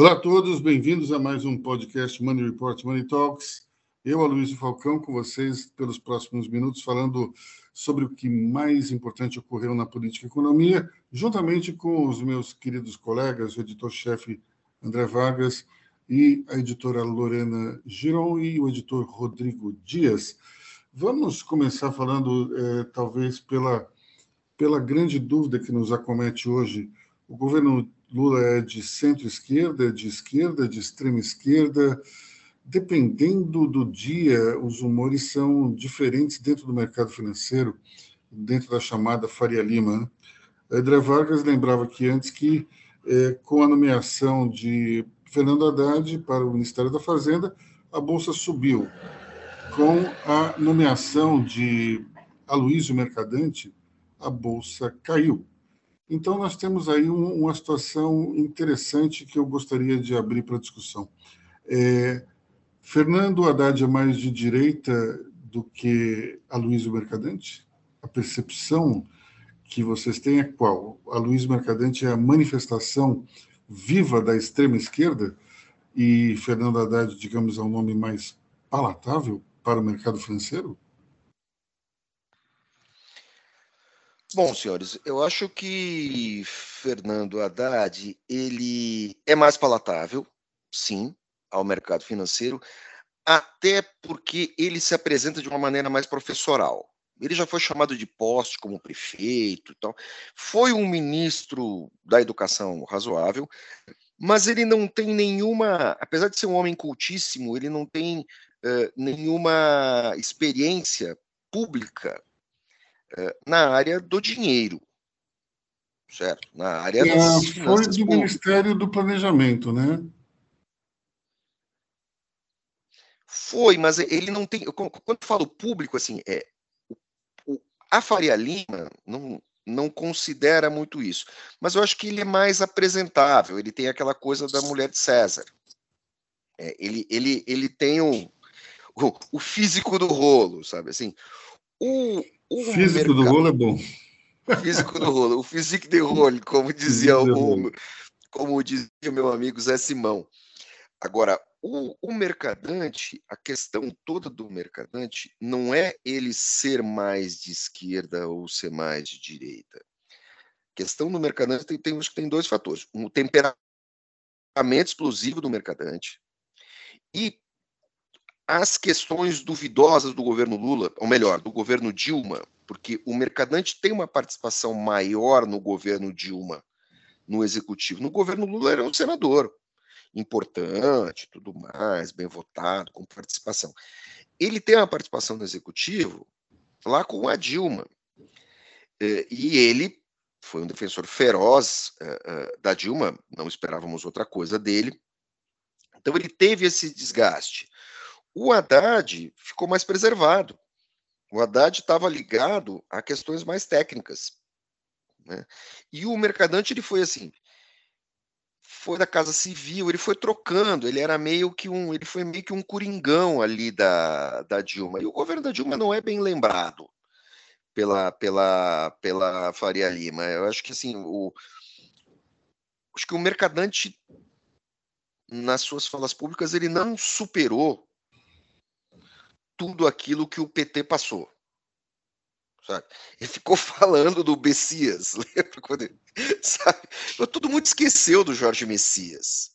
Olá a todos, bem-vindos a mais um podcast Money Report Money Talks. Eu, Aloysio Falcão, com vocês pelos próximos minutos, falando sobre o que mais importante ocorreu na política e economia, juntamente com os meus queridos colegas, o editor-chefe André Vargas e a editora Lorena Giron e o editor Rodrigo Dias. Vamos começar falando, eh, talvez, pela, pela grande dúvida que nos acomete hoje. O governo Lula é de centro-esquerda, é de esquerda, de extrema esquerda. Dependendo do dia, os humores são diferentes dentro do mercado financeiro, dentro da chamada Faria Lima. Né? André Vargas lembrava que antes que, é, com a nomeação de Fernando Haddad para o Ministério da Fazenda, a Bolsa subiu. Com a nomeação de Aloysio Mercadante, a Bolsa caiu. Então, nós temos aí um, uma situação interessante que eu gostaria de abrir para discussão. É, Fernando Haddad é mais de direita do que a Luísa Mercadante? A percepção que vocês têm é qual? A Luísa Mercadante é a manifestação viva da extrema esquerda e Fernando Haddad, digamos, é um nome mais palatável para o mercado financeiro? Bom, senhores, eu acho que Fernando Haddad ele é mais palatável, sim, ao mercado financeiro, até porque ele se apresenta de uma maneira mais professoral. Ele já foi chamado de poste como prefeito, então foi um ministro da educação razoável, mas ele não tem nenhuma, apesar de ser um homem cultíssimo, ele não tem uh, nenhuma experiência pública na área do dinheiro, certo? Na área é, das Foi do Ministério do Planejamento, né? Foi, mas ele não tem. Quando eu falo público, assim, é, o, a Faria Lima não, não considera muito isso. Mas eu acho que ele é mais apresentável, ele tem aquela coisa da mulher de César. É, ele, ele, ele tem o, o, o, físico do rolo, sabe? Assim, o, o físico mercado, do rolo é bom. Físico do rolo, o physique de rolo, como dizia o, como dizia meu amigo Zé Simão. Agora, o, o, mercadante, a questão toda do mercadante não é ele ser mais de esquerda ou ser mais de direita. A questão do mercadante tem, tem, tem dois fatores. Um temperamento explosivo do mercadante e as questões duvidosas do governo Lula, ou melhor, do governo Dilma, porque o mercadante tem uma participação maior no governo Dilma, no executivo. No governo Lula era um senador importante, tudo mais, bem votado, com participação. Ele tem uma participação no executivo lá com a Dilma. É, e ele foi um defensor feroz é, é, da Dilma, não esperávamos outra coisa dele. Então ele teve esse desgaste. O Haddad ficou mais preservado. O Haddad estava ligado a questões mais técnicas. Né? E o mercadante ele foi assim, foi da Casa Civil, ele foi trocando, ele era meio que um, ele foi meio que um coringão ali da, da Dilma. E o governo da Dilma não é bem lembrado pela pela pela Faria Lima. Eu acho que assim, o acho que o mercadante nas suas falas públicas ele não superou tudo aquilo que o PT passou. Sabe? Ele ficou falando do Messias, lembra quando ele, sabe? Todo mundo esqueceu do Jorge Messias.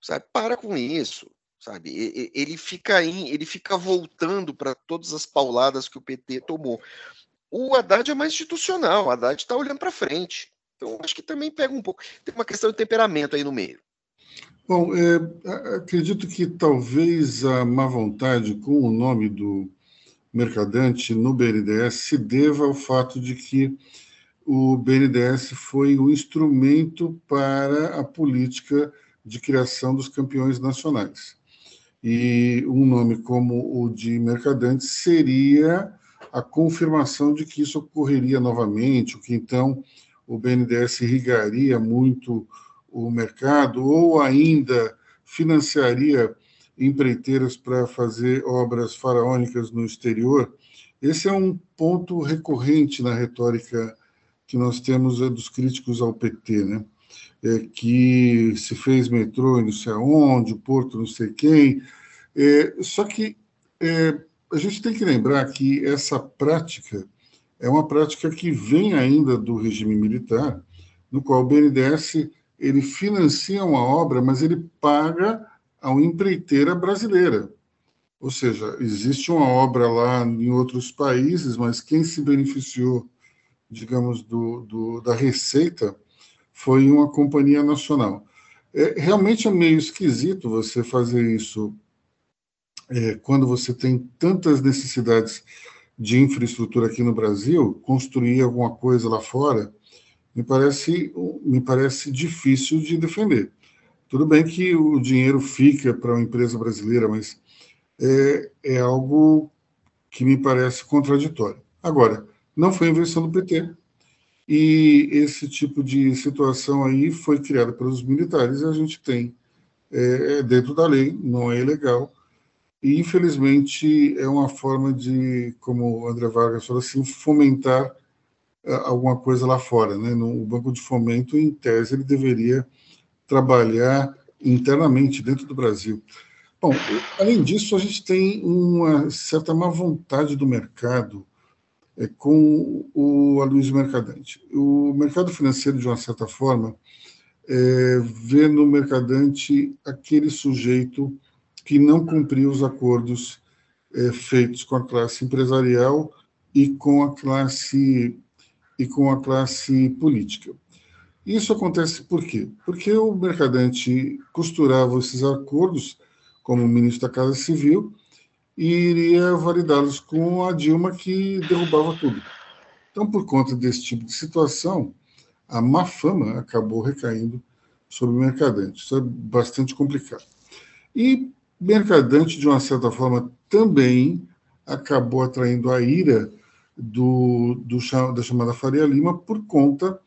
Sabe? Para com isso, sabe? Ele fica ele fica voltando para todas as pauladas que o PT tomou. O Haddad é mais institucional, o Haddad está olhando para frente. Então, acho que também pega um pouco. Tem uma questão de temperamento aí no meio. Bom, é, acredito que talvez a má vontade com o nome do mercadante no BNDES se deva ao fato de que o BNDES foi o instrumento para a política de criação dos campeões nacionais. E um nome como o de mercadante seria a confirmação de que isso ocorreria novamente, o que então o BNDES irrigaria muito o mercado ou ainda financiaria empreiteiras para fazer obras faraônicas no exterior. Esse é um ponto recorrente na retórica que nós temos é dos críticos ao PT, né? é, que se fez metrô não sei aonde, Porto não sei quem. É, só que é, a gente tem que lembrar que essa prática é uma prática que vem ainda do regime militar, no qual o BNDES ele financia uma obra, mas ele paga a uma empreiteira brasileira. Ou seja, existe uma obra lá em outros países, mas quem se beneficiou, digamos, do, do da receita foi uma companhia nacional. É, realmente é meio esquisito você fazer isso é, quando você tem tantas necessidades de infraestrutura aqui no Brasil, construir alguma coisa lá fora, me parece, me parece difícil de defender. Tudo bem que o dinheiro fica para uma empresa brasileira, mas é, é algo que me parece contraditório. Agora, não foi invenção do PT, e esse tipo de situação aí foi criada pelos militares e a gente tem é, é dentro da lei, não é ilegal, e, infelizmente, é uma forma de, como o André Vargas falou assim, fomentar alguma coisa lá fora. Né? No Banco de Fomento, em tese, ele deveria trabalhar internamente dentro do Brasil. Bom, além disso, a gente tem uma certa má vontade do mercado é, com o Aloysio Mercadante. O mercado financeiro, de uma certa forma, é, vê no Mercadante aquele sujeito que não cumpriu os acordos é, feitos com a classe empresarial e com a classe e com a classe política. Isso acontece por quê? Porque o mercadante costurava esses acordos como ministro da Casa Civil e iria validá-los com a Dilma que derrubava tudo. Então, por conta desse tipo de situação, a má fama acabou recaindo sobre o mercadante. Isso é bastante complicado. E Mercadante, de uma certa forma, também acabou atraindo a ira do, do, da chamada Faria Lima por conta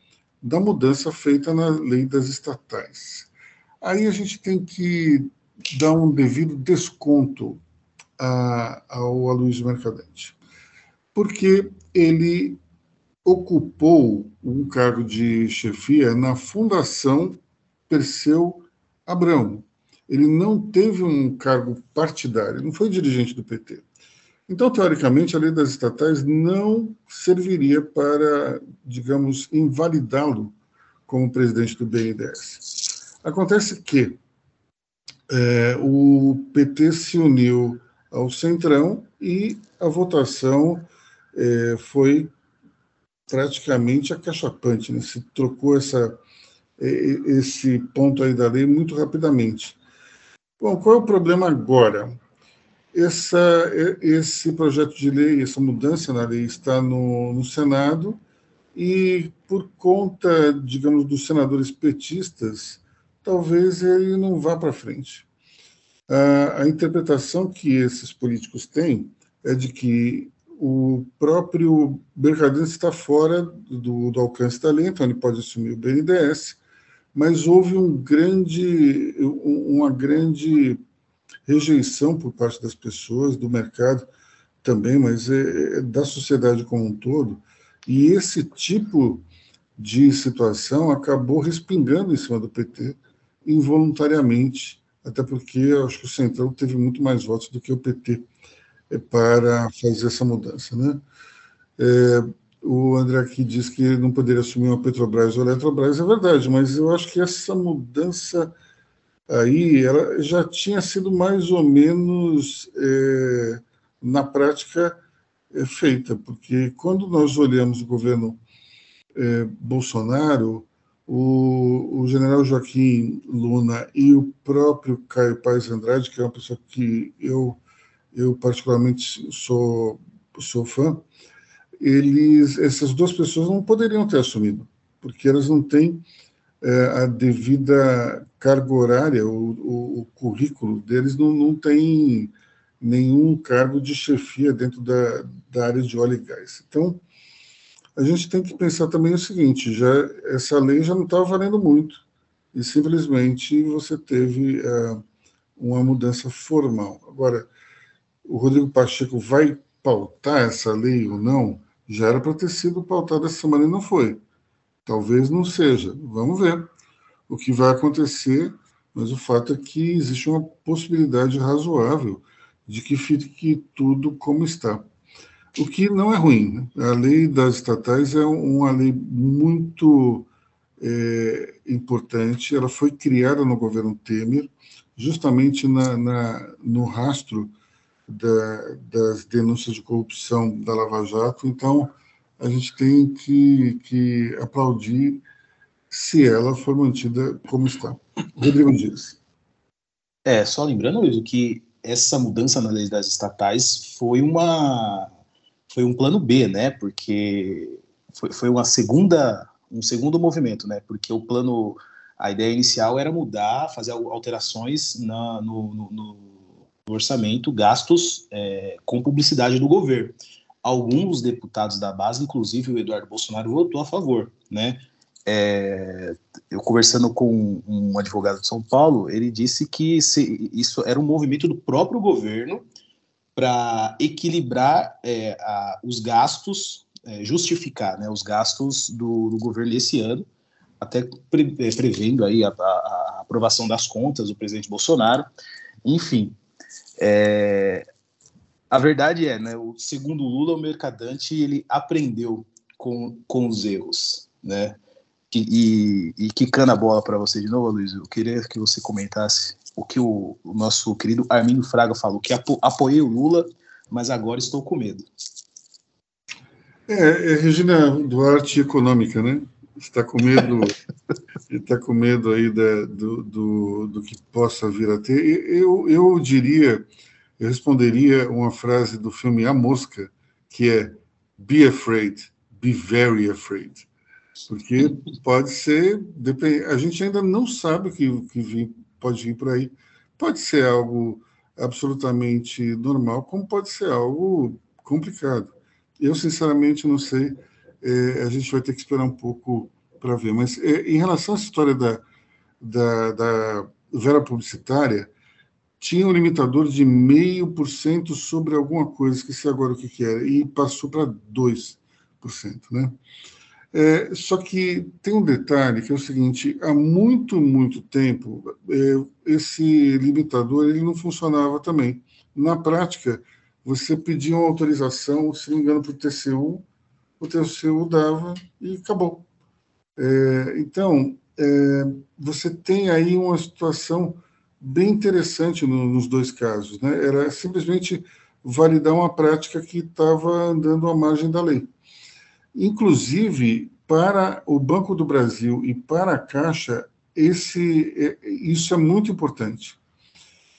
da mudança feita na lei das estatais. Aí a gente tem que dar um devido desconto a, ao Aloysio Mercadante, porque ele ocupou um cargo de chefia na Fundação Perseu Abrão, ele não teve um cargo partidário, não foi dirigente do PT. Então, teoricamente, a lei das estatais não serviria para, digamos, invalidá-lo como presidente do BNDES. Acontece que é, o PT se uniu ao Centrão e a votação é, foi praticamente acachapante, né? se trocou essa, é, esse ponto aí da lei muito rapidamente. Bom, qual é o problema agora? Essa, esse projeto de lei, essa mudança na lei está no, no Senado e, por conta, digamos, dos senadores petistas, talvez ele não vá para frente. A, a interpretação que esses políticos têm é de que o próprio Mercadante está fora do, do, alcance da lei, então ele pode assumir o BNDES, mas houve um grande, uma grande rejeição por parte das pessoas, do mercado também, mas é, é, da sociedade como um todo. E esse tipo de situação acabou respingando em cima do PT involuntariamente, até porque acho que o Centrão teve muito mais votos do que o PT é, para fazer essa mudança. Né? É, o André aqui diz que não poderia assumir uma Petrobras ou Eletrobras, é verdade, mas eu acho que essa mudança aí ela já tinha sido mais ou menos é, na prática é, feita, porque quando nós olhamos o governo é, Bolsonaro, o, o, general Joaquim Luna e o próprio Caio Paes Andrade, que é uma pessoa que eu, eu particularmente sou, sou fã, eles, essas duas pessoas não poderiam ter assumido, porque elas não têm é, a devida carga horária, o, o, o currículo deles não, não tem nenhum cargo de chefia dentro da, da área de óleo e gás. Então, a gente tem que pensar também o seguinte: já essa lei já não estava valendo muito e simplesmente você teve uh, uma mudança formal. Agora, o Rodrigo Pacheco vai pautar essa lei ou não? já era para ter sido pautado essa semana e não foi. Talvez não seja. Vamos ver. o que vai acontecer, mas o fato é que existe uma possibilidade razoável de que fique tudo como está. O que não é ruim. Né? A lei das estatais é uma lei muito é, importante. Ela foi criada no governo Temer, justamente na, na no rastro da, das denúncias de corrupção da Lava Jato. Então, a gente tem que, que aplaudir se ela for mantida como está. Rodrigo Dias. É, só lembrando, Luiz, que essa mudança na lei das estatais foi uma foi um plano B, né? Porque foi, foi uma segunda um segundo movimento, né? Porque o plano a ideia inicial era mudar, fazer alterações na, no, no, no, orçamento, gastos é, com publicidade do governo. Alguns deputados da base, inclusive o Eduardo Bolsonaro, votou a favor, né? É, eu conversando com um advogado de São Paulo, ele disse que se, isso era um movimento do próprio governo para equilibrar é, a, os gastos, é, justificar né, os gastos do, do, governo esse ano, até pre, é, prevendo aí a, a, aprovação das contas do presidente Bolsonaro. Enfim, é, a verdade é, né, o, segundo Lula, o mercadante ele aprendeu com, com os erros, né? e, e quicando a bola para você de novo, Luiz, eu queria que você comentasse o que o, o nosso querido Arminio Fraga falou, que apo, apoiei o Lula, mas agora estou com medo. É, é Regina Duarte econômica, né? Está com medo, está com medo aí da, do, do, do, que possa vir a ter. Eu, eu diria, eu responderia uma frase do filme A Mosca, que é Be afraid, be very afraid porque pode ser, a gente ainda não sabe o que, que pode vir por aí. Pode ser algo absolutamente normal, como pode ser algo complicado. Eu, sinceramente, não sei. É, a gente vai ter que esperar um pouco para ver. Mas é, em relação à história da, da, da vera publicitária, tinha um limitador de meio por cento sobre alguma coisa, esqueci agora o que, que era, e passou para 2%. Né? É, só que tem um detalhe que é o seguinte: há muito, muito tempo é, esse limitador ele não funcionava também. Na prática, você pedia uma autorização, se não me engano, para o TCU, o TCU dava e acabou. É, então, é, você tem aí uma situação bem interessante no, nos dois casos. Né? Era simplesmente validar uma prática que estava andando à margem da lei. Inclusive, para o Banco do Brasil e para a Caixa, esse, é, isso é muito importante.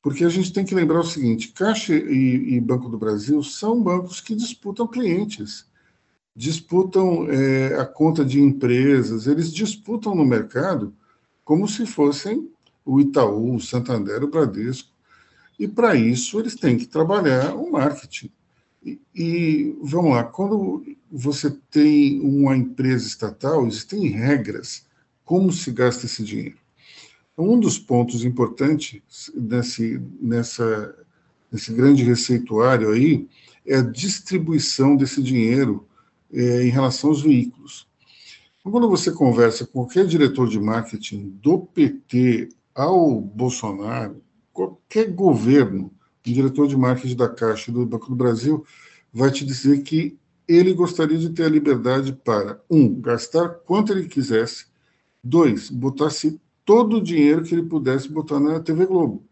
Porque a gente tem que lembrar o seguinte: Caixa e, e Banco do Brasil são bancos que disputam clientes, disputam é, a conta de empresas, eles disputam no mercado como se fossem o Itaú, o Santander, o Bradesco. E para isso eles têm que trabalhar o marketing. E, e, vamos lá, quando você tem uma empresa estatal, existem regras como se gasta esse dinheiro. Então, um dos pontos importantes nesse, nessa, nesse grande receituário aí é a distribuição desse dinheiro é, em relação aos veículos. Então, quando você conversa com qualquer diretor de marketing do PT ao Bolsonaro, qualquer governo, diretor de marketing da Caixa do Banco do Brasil vai te dizer que ele gostaria de ter a liberdade para, um, gastar quanto ele quisesse, dois, botasse todo o dinheiro que ele pudesse botar na TV Globo.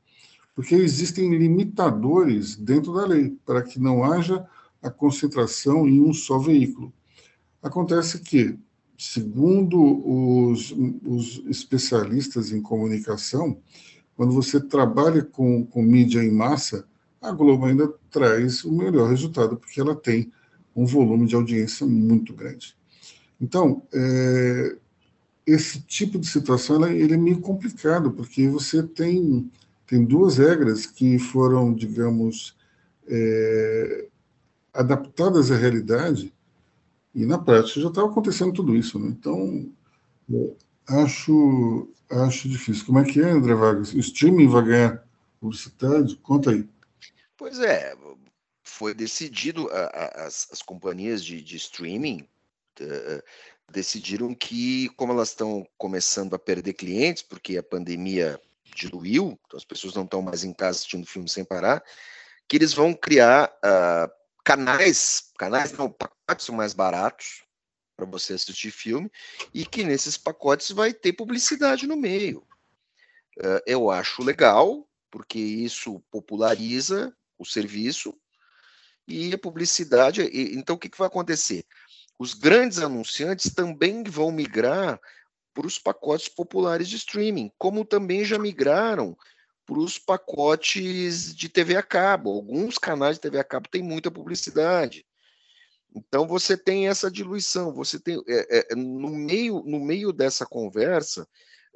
Porque existem limitadores dentro da lei para que não haja a concentração em um só veículo. Acontece que, segundo os, os especialistas em comunicação, quando você trabalha com, com mídia em massa, a Globo ainda traz o melhor resultado, porque ela tem um volume de audiência muito grande. Então, é, esse tipo de situação ela, ele é meio complicado, porque você tem, tem duas regras que foram, digamos, é, adaptadas à realidade, e na prática já estava acontecendo tudo isso. Né? Então, acho, acho difícil. Como é que é, André Vargas? O streaming vai ganhar publicidade? Conta aí. Pois é, foi decidido, a, a, as, as, companhias de, de streaming uh, decidiram que, como elas estão começando a perder clientes, porque a pandemia diluiu, então as pessoas não estão mais em casa assistindo filme sem parar, que eles vão criar uh, canais, canais não, pacotes mais baratos para você assistir filme, e que nesses pacotes vai ter publicidade no meio. Uh, eu acho legal, porque isso populariza o serviço e a publicidade. E, então, o que, que vai acontecer? Os grandes anunciantes também vão migrar para os pacotes populares de streaming, como também já migraram para os pacotes de TV a cabo. Alguns canais de TV a cabo têm muita publicidade. Então você tem essa diluição, você tem é, é, no meio no meio dessa conversa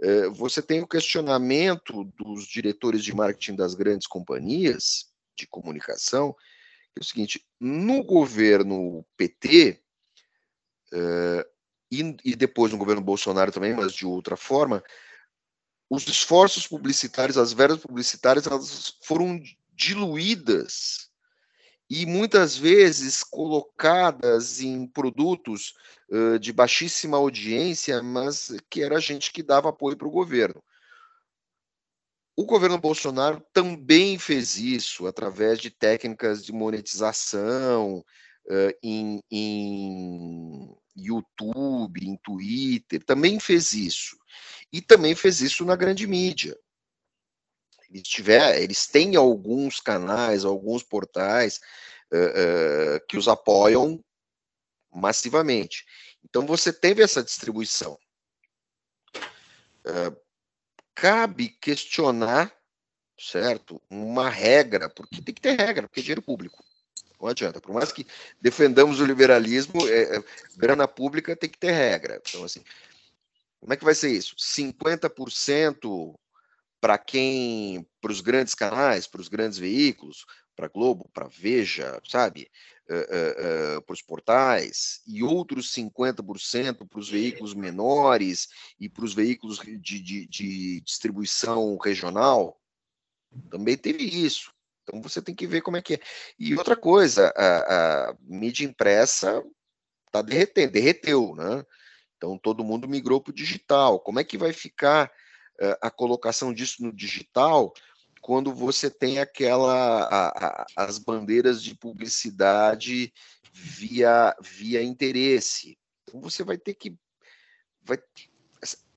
é, você tem o questionamento dos diretores de marketing das grandes companhias de comunicação, que é o seguinte: no governo PT é, e, e depois no governo Bolsonaro também, mas de outra forma, os esforços publicitários, as verbas publicitárias, elas foram diluídas e muitas vezes colocadas em produtos uh, de baixíssima audiência, mas que era gente que dava apoio para o governo. O governo Bolsonaro também fez isso através de técnicas de monetização uh, em, em YouTube, em Twitter, também fez isso. E também fez isso na grande mídia. Tiver, eles têm alguns canais, alguns portais uh, uh, que os apoiam massivamente. Então você teve essa distribuição. Uh, cabe questionar, certo, uma regra, porque tem que ter regra, porque é dinheiro público. Não adianta. Por mais que defendamos o liberalismo, é, é, grana pública tem que ter regra. Então, assim, como é que vai ser isso? 50% para quem, para os grandes canais, para os grandes veículos, para Globo, para Veja, sabe, uh, uh, uh, para os portais, e outros 50% para os veículos menores e para os veículos de, de, de, distribuição regional, também teve isso. Então você tem que ver como é que é. E outra coisa, a, a mídia impressa está derretendo, derreteu, né? Então todo mundo migrou para o digital. Como é que vai ficar a colocação disso no digital quando você tem aquela a, a, as bandeiras de publicidade via via interesse. Então você vai ter que vai,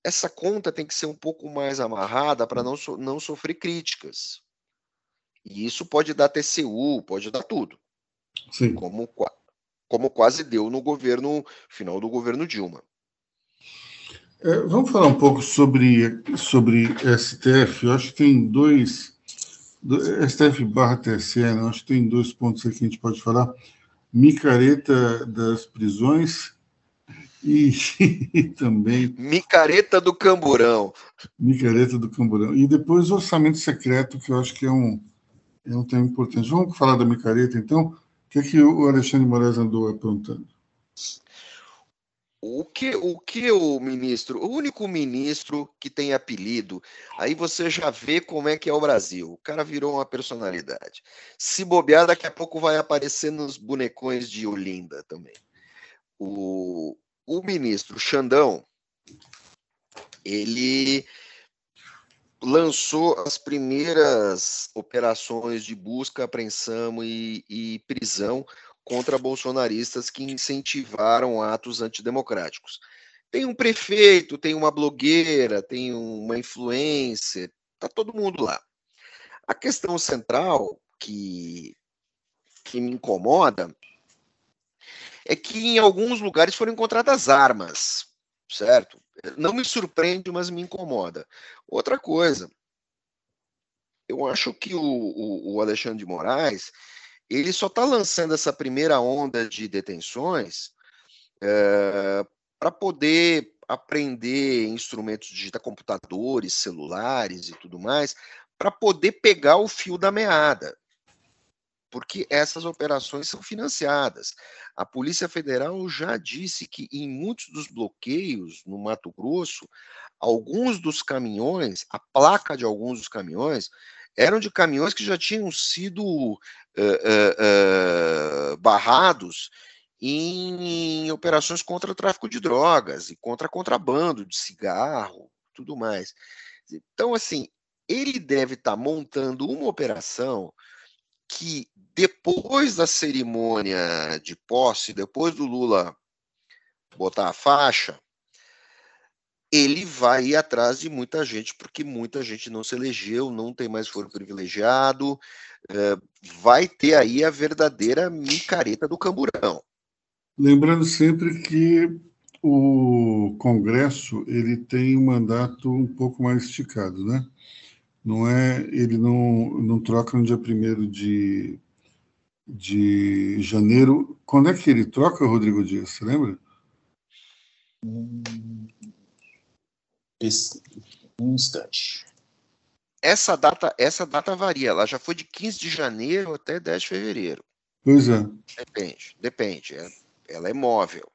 essa conta tem que ser um pouco mais amarrada para não, so, não sofrer críticas. E isso pode dar TCU, pode dar tudo. Sim. Como, como quase deu no governo final do governo Dilma. É, vamos falar um pouco sobre, sobre STF. Eu acho que tem dois. STF barra TSE, né? acho que tem dois pontos aqui que a gente pode falar. Micareta das prisões e, e também. Micareta do Camburão. Micareta do Camburão. E depois orçamento secreto, que eu acho que é um, é um tema importante. Vamos falar da micareta, então? O que, é que o Alexandre Moraes andou apontando? O que, o que o ministro, o único ministro que tem apelido, aí você já vê como é que é o Brasil. O cara virou uma personalidade. Se bobear, daqui a pouco vai aparecer nos bonecões de Olinda também. O, o ministro Xandão, ele lançou as primeiras operações de busca, apreensão e, e prisão contra bolsonaristas que incentivaram atos antidemocráticos. Tem um prefeito, tem uma blogueira, tem uma influência, tá todo mundo lá. A questão central que, que me incomoda é que em alguns lugares foram encontradas armas, certo? Não me surpreende, mas me incomoda. Outra coisa, eu acho que o, o, o Alexandre de Moraes ele só está lançando essa primeira onda de detenções é, para poder aprender instrumentos digitais, computadores, celulares e tudo mais, para poder pegar o fio da meada. Porque essas operações são financiadas. A Polícia Federal já disse que em muitos dos bloqueios no Mato Grosso, alguns dos caminhões, a placa de alguns dos caminhões, eram de caminhões que já tinham sido uh, uh, barrados em operações contra tráfico de drogas e contra contrabando de cigarro, tudo mais. Então, assim, ele deve estar tá montando uma operação que depois da cerimônia de posse, depois do Lula botar a faixa, ele vai ir atrás de muita gente, porque muita gente não se elegeu, não tem mais foro privilegiado, é, vai ter aí a verdadeira micareta do camburão. Lembrando sempre que o Congresso ele tem um mandato um pouco mais esticado, né? Não é, ele não, não troca no dia 1 de, de janeiro. Quando é que ele troca, Rodrigo Dias? Você lembra? Um instante. Essa data, essa data varia. Ela já foi de 15 de janeiro até 10 de fevereiro. Pois é. Depende, depende. É, ela é móvel.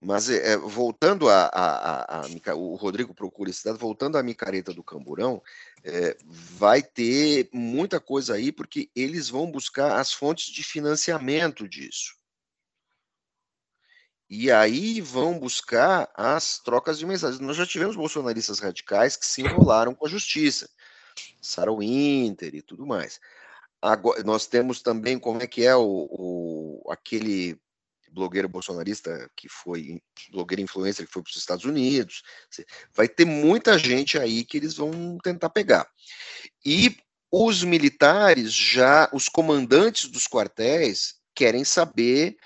Mas é, voltando a, a, a, a, o Rodrigo procura esse dado, voltando à micareta do Camburão, é, vai ter muita coisa aí, porque eles vão buscar as fontes de financiamento disso. E aí vão buscar as trocas de mensagens. Nós já tivemos bolsonaristas radicais que se enrolaram com a justiça, Sarah Winter e tudo mais. Agora, nós temos também como é que é o, o aquele blogueiro bolsonarista que foi blogueiro influencer que foi para os Estados Unidos. Vai ter muita gente aí que eles vão tentar pegar. E os militares já, os comandantes dos quartéis querem saber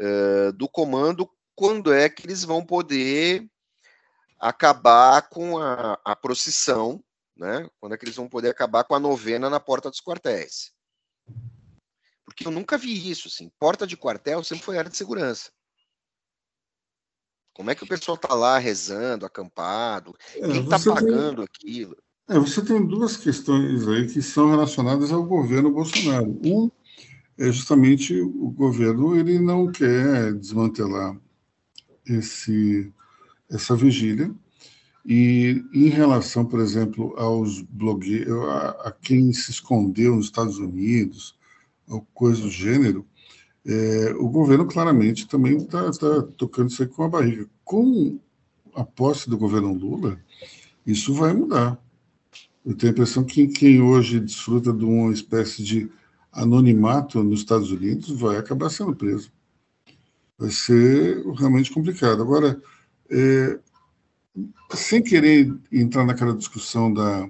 uh, do comando quando é que eles vão poder acabar com a, a procissão, né? Quando é que eles vão poder acabar com a novena na porta dos quartéis. Porque eu nunca vi isso, assim. Porta de quartel sempre foi área de segurança. Como é que o pessoal tá lá rezando, acampado? É, Quem tá pagando tem... aquilo? É, você tem duas questões aí que são relacionadas ao governo Bolsonaro. Um é justamente o governo ele não quer desmantelar esse essa vigília e em relação, por exemplo, aos blogueiros, a, a quem se escondeu nos Estados Unidos, ou coisa do gênero, é, o governo claramente também está tá tocando isso aí com a barriga. Com a posse do governo Lula, isso vai mudar. Eu tenho a impressão que quem hoje desfruta de uma espécie de anonimato nos Estados Unidos vai acabar sendo preso. Vai ser realmente complicado. Agora, é, sem querer entrar naquela discussão da,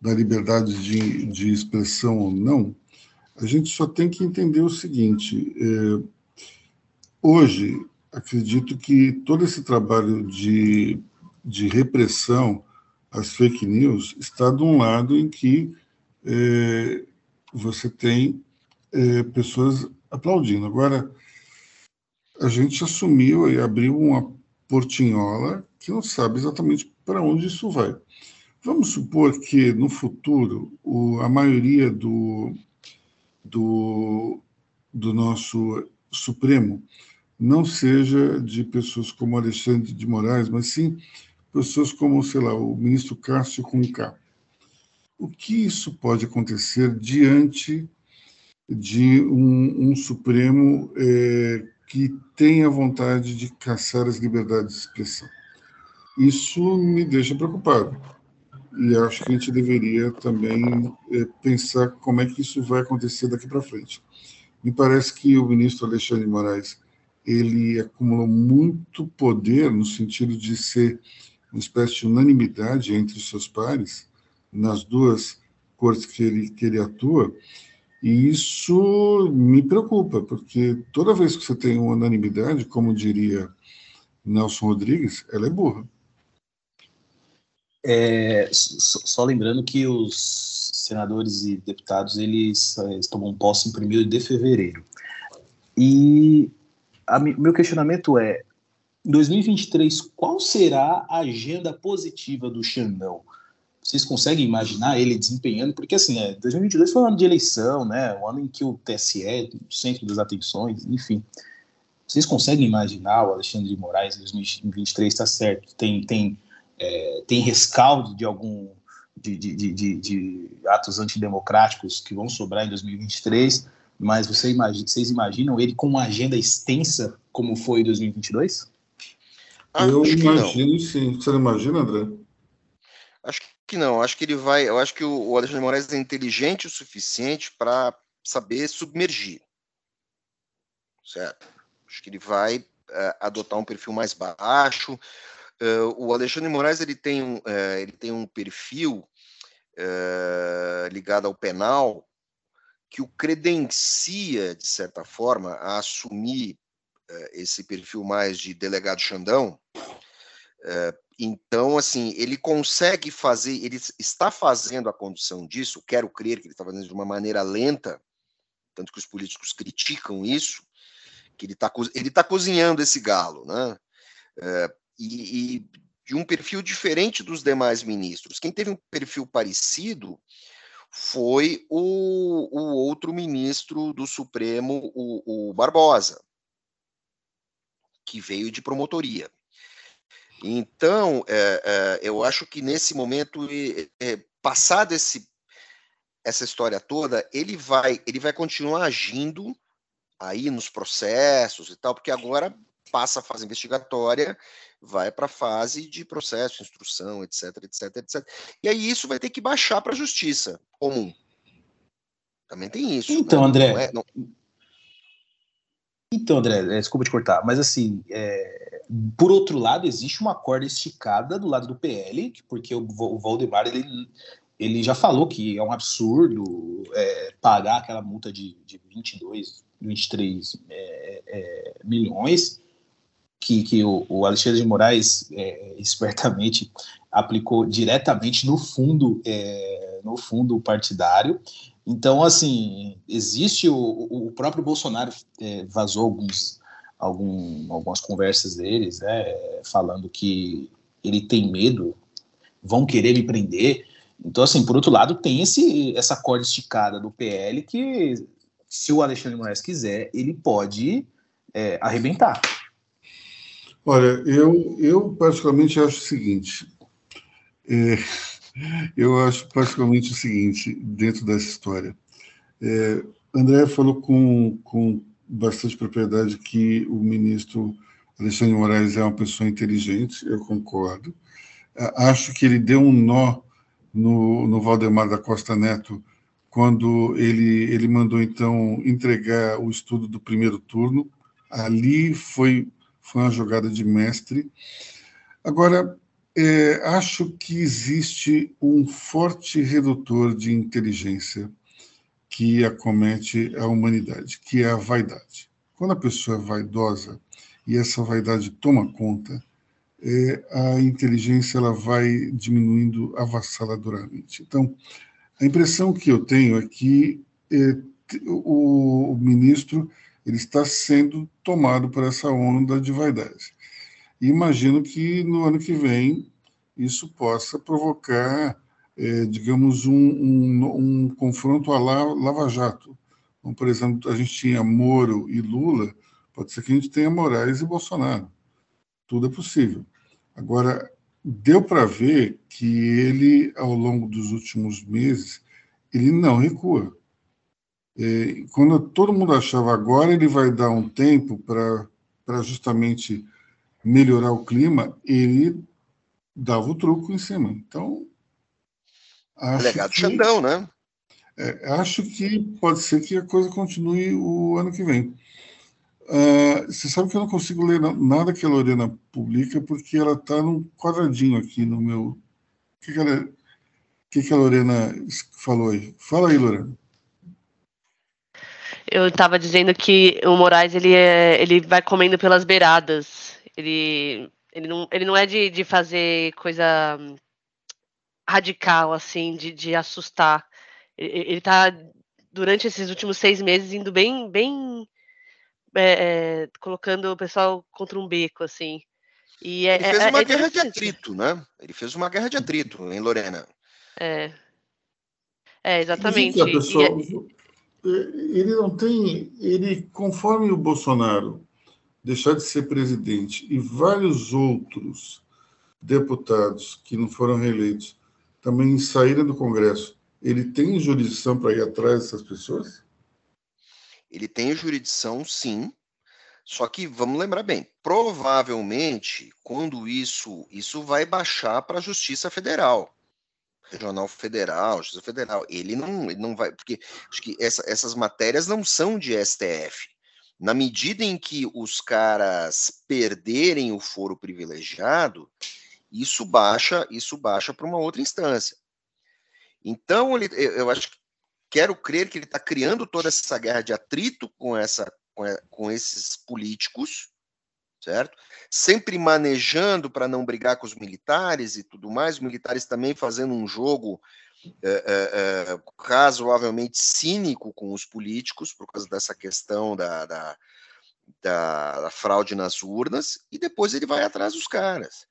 da liberdade de, de expressão ou não, a gente só tem que entender o seguinte: é, hoje, acredito que todo esse trabalho de, de repressão às fake news está de um lado em que é, você tem é, pessoas aplaudindo. Agora, a gente assumiu e abriu uma portinhola que não sabe exatamente para onde isso vai. Vamos supor que no futuro o, a maioria do, do, do nosso Supremo não seja de pessoas como Alexandre de Moraes, mas sim pessoas como, sei lá, o ministro Cássio Conká. O que isso pode acontecer diante de um, um Supremo é, que tenha vontade de caçar as liberdades de expressão? Isso me deixa preocupado e acho que a gente deveria também é, pensar como é que isso vai acontecer daqui para frente. Me parece que o ministro Alexandre Moraes ele acumulou muito poder no sentido de ser uma espécie de unanimidade entre os seus pares nas duas cortes que ele, que ele atua, e isso me preocupa, porque toda vez que você tem uma unanimidade, como diria Nelson Rodrigues, ela é burra. É, só lembrando que os senadores e deputados eles, eles tomam posse em 1 de fevereiro. E a, meu questionamento é: em 2023, qual será a agenda positiva do Xandão? Vocês conseguem imaginar ele desempenhando? Porque, assim, é, 2022 foi um ano de eleição, né? Um ano em que o TSE é o centro das atenções, enfim. Vocês conseguem imaginar o Alexandre de Moraes em 2023? Está certo, tem, tem é, tem rescaldo de algum de, de, de, de, atos antidemocráticos que vão sobrar em 2023, mas você imagina, vocês imaginam ele com uma agenda extensa como foi em 2022? eu imagino sim. Você não imagina, André? Acho que não. Acho que ele vai. Eu acho que o Alexandre de Moraes é inteligente o suficiente para saber submergir. Certo? Acho que ele vai uh, adotar um perfil mais baixo. Uh, o Alexandre de Moraes ele tem um, uh, ele tem um perfil ligado ao penal que o credencia, de certa forma, a assumir esse perfil mais de delegado Xandão, então, assim, ele consegue fazer, ele está fazendo a condução disso, quero crer que ele está fazendo de uma maneira lenta, tanto que os políticos criticam isso, que ele está ele tá cozinhando esse galo, né? É, e, e, de um perfil diferente dos demais ministros. Quem teve um perfil parecido foi o, o outro ministro do Supremo, o, o Barbosa, que veio de promotoria. Então, é, é, eu acho que nesse momento, é, passado esse, essa história toda, ele vai, ele vai continuar agindo aí nos processos e tal, porque agora passa a fase investigatória, vai para a fase de processo, instrução, etc, etc, etc. E aí isso vai ter que baixar para a justiça comum. Também tem isso. Então, né? André. Não é, não... Então, André, desculpa te cortar, mas assim, é, por outro lado, existe uma corda esticada do lado do PL, porque o, o Valdemar ele, ele já falou que é um absurdo é, pagar aquela multa de, de 22, 23 é, é, milhões que, que o, o Alexandre de Moraes é, espertamente aplicou diretamente no fundo é, no fundo partidário. Então, assim, existe o, o próprio Bolsonaro é, vazou alguns algum, algumas conversas deles, né, falando que ele tem medo, vão querer me prender. Então, assim, por outro lado, tem esse, essa corda esticada do PL que, se o Alexandre Moraes quiser, ele pode é, arrebentar. Olha, eu, eu particularmente acho o seguinte. É, eu acho particularmente o seguinte, dentro dessa história. É, André falou com, com bastante propriedade que o ministro Alexandre Moraes é uma pessoa inteligente, eu concordo. Acho que ele deu um nó no, no Valdemar da Costa Neto quando ele, ele mandou, então, entregar o estudo do primeiro turno. Ali foi, foi uma jogada de mestre. Agora, é, acho que existe um forte redutor de inteligência que acomete a humanidade, que é a vaidade. Quando a pessoa é vaidosa e essa vaidade toma conta, é, a inteligência ela vai diminuindo avassaladoramente. Então, a impressão que eu tenho é que é, o, o, ministro ele está sendo tomado por essa onda de vaidade. Imagino que no ano que vem isso possa provocar é, digamos, um, um, um, confronto a Lava Jato. Então, por exemplo, a gente tinha Moro e Lula, pode ser que a gente tenha Moraes e Bolsonaro. Tudo é possível. Agora, deu para ver que ele, ao longo dos últimos meses, ele não recua. É, quando todo mundo achava agora ele vai dar um tempo para justamente melhorar o clima, ele dava o truco em cima. Então, Acho Legado que, Xandão, né? É, acho que pode ser que a coisa continue o ano que vem. Uh, você sabe que eu não consigo ler nada que a Lorena publica porque ela está num quadradinho aqui no meu. O que, que, ela... que, que a Lorena falou aí? Fala aí, Lorena. Eu estava dizendo que o Moraes ele, é, ele vai comendo pelas beiradas. Ele, ele, não, ele não é de, de fazer coisa radical, assim, de, de assustar. Ele está, durante esses últimos seis meses, indo bem, bem é, é, colocando o pessoal contra um beco, assim. E é, ele fez é, uma é guerra de atrito, né? Ele fez uma guerra de atrito em Lorena. É. É, exatamente. Ele não tem. Ele, conforme o Bolsonaro deixar de ser presidente e vários outros deputados que não foram reeleitos também saírem do Congresso, ele tem jurisdição para ir atrás dessas pessoas? Ele tem jurisdição, sim. Só que vamos lembrar bem, provavelmente, quando isso isso vai baixar para a Justiça Federal, Regional Federal, Justiça Federal. Ele não, ele não vai, porque acho que essa, essas matérias não são de STF. Na medida em que os caras perderem o foro privilegiado, isso baixa, isso baixa para uma outra instância. Então, ele, eu acho que quero crer que ele está criando toda essa guerra de atrito com, essa, com, com esses políticos, certo? Sempre manejando para não brigar com os militares e tudo mais, os militares também fazendo um jogo é, é, é, razoavelmente cínico com os políticos por causa dessa questão da, da, da, da fraude nas urnas, e depois ele vai atrás dos caras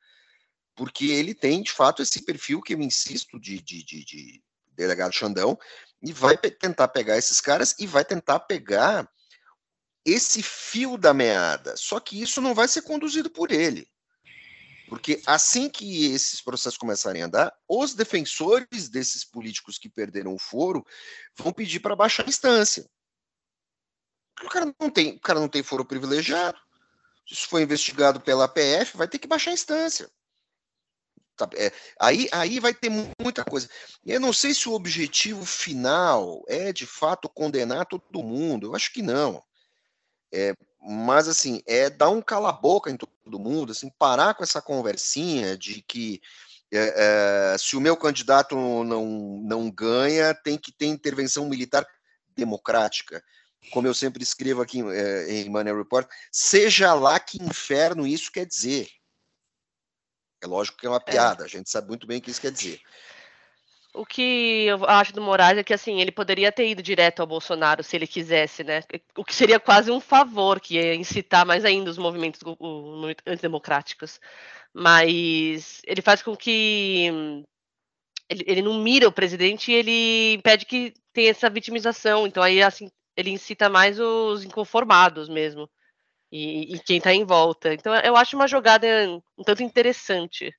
porque ele tem, de fato, esse perfil que eu insisto de, de, de, de delegado Xandão, e vai tentar pegar esses caras e vai tentar pegar esse fio da meada. Só que isso não vai ser conduzido por ele. Porque assim que esses processos começarem a andar, os defensores desses políticos que perderam o foro vão pedir para baixar a instância. O cara não tem, o cara não tem foro privilegiado. Se isso for investigado pela PF, vai ter que baixar a instância. É, aí, aí vai ter muita coisa. Eu não sei se o objetivo final é de fato condenar todo mundo. Eu acho que não. É, mas assim, é dar um cala-boca em todo mundo, assim, parar com essa conversinha de que é, é, se o meu candidato não, não ganha, tem que ter intervenção militar democrática. Como eu sempre escrevo aqui é, em Money Report, seja lá que inferno isso quer dizer. É lógico que é uma é. piada, a gente sabe muito bem o que isso quer dizer. O que eu acho do Moraes é que assim, ele poderia ter ido direto ao Bolsonaro se ele quisesse, né? O que seria quase um favor, que ia incitar mais ainda os movimentos antidemocráticos. Mas ele faz com que ele, ele não mira o presidente e ele impede que tenha essa vitimização. Então aí assim, ele incita mais os inconformados mesmo e, e quem está em volta. Então eu acho uma jogada um tanto interessante,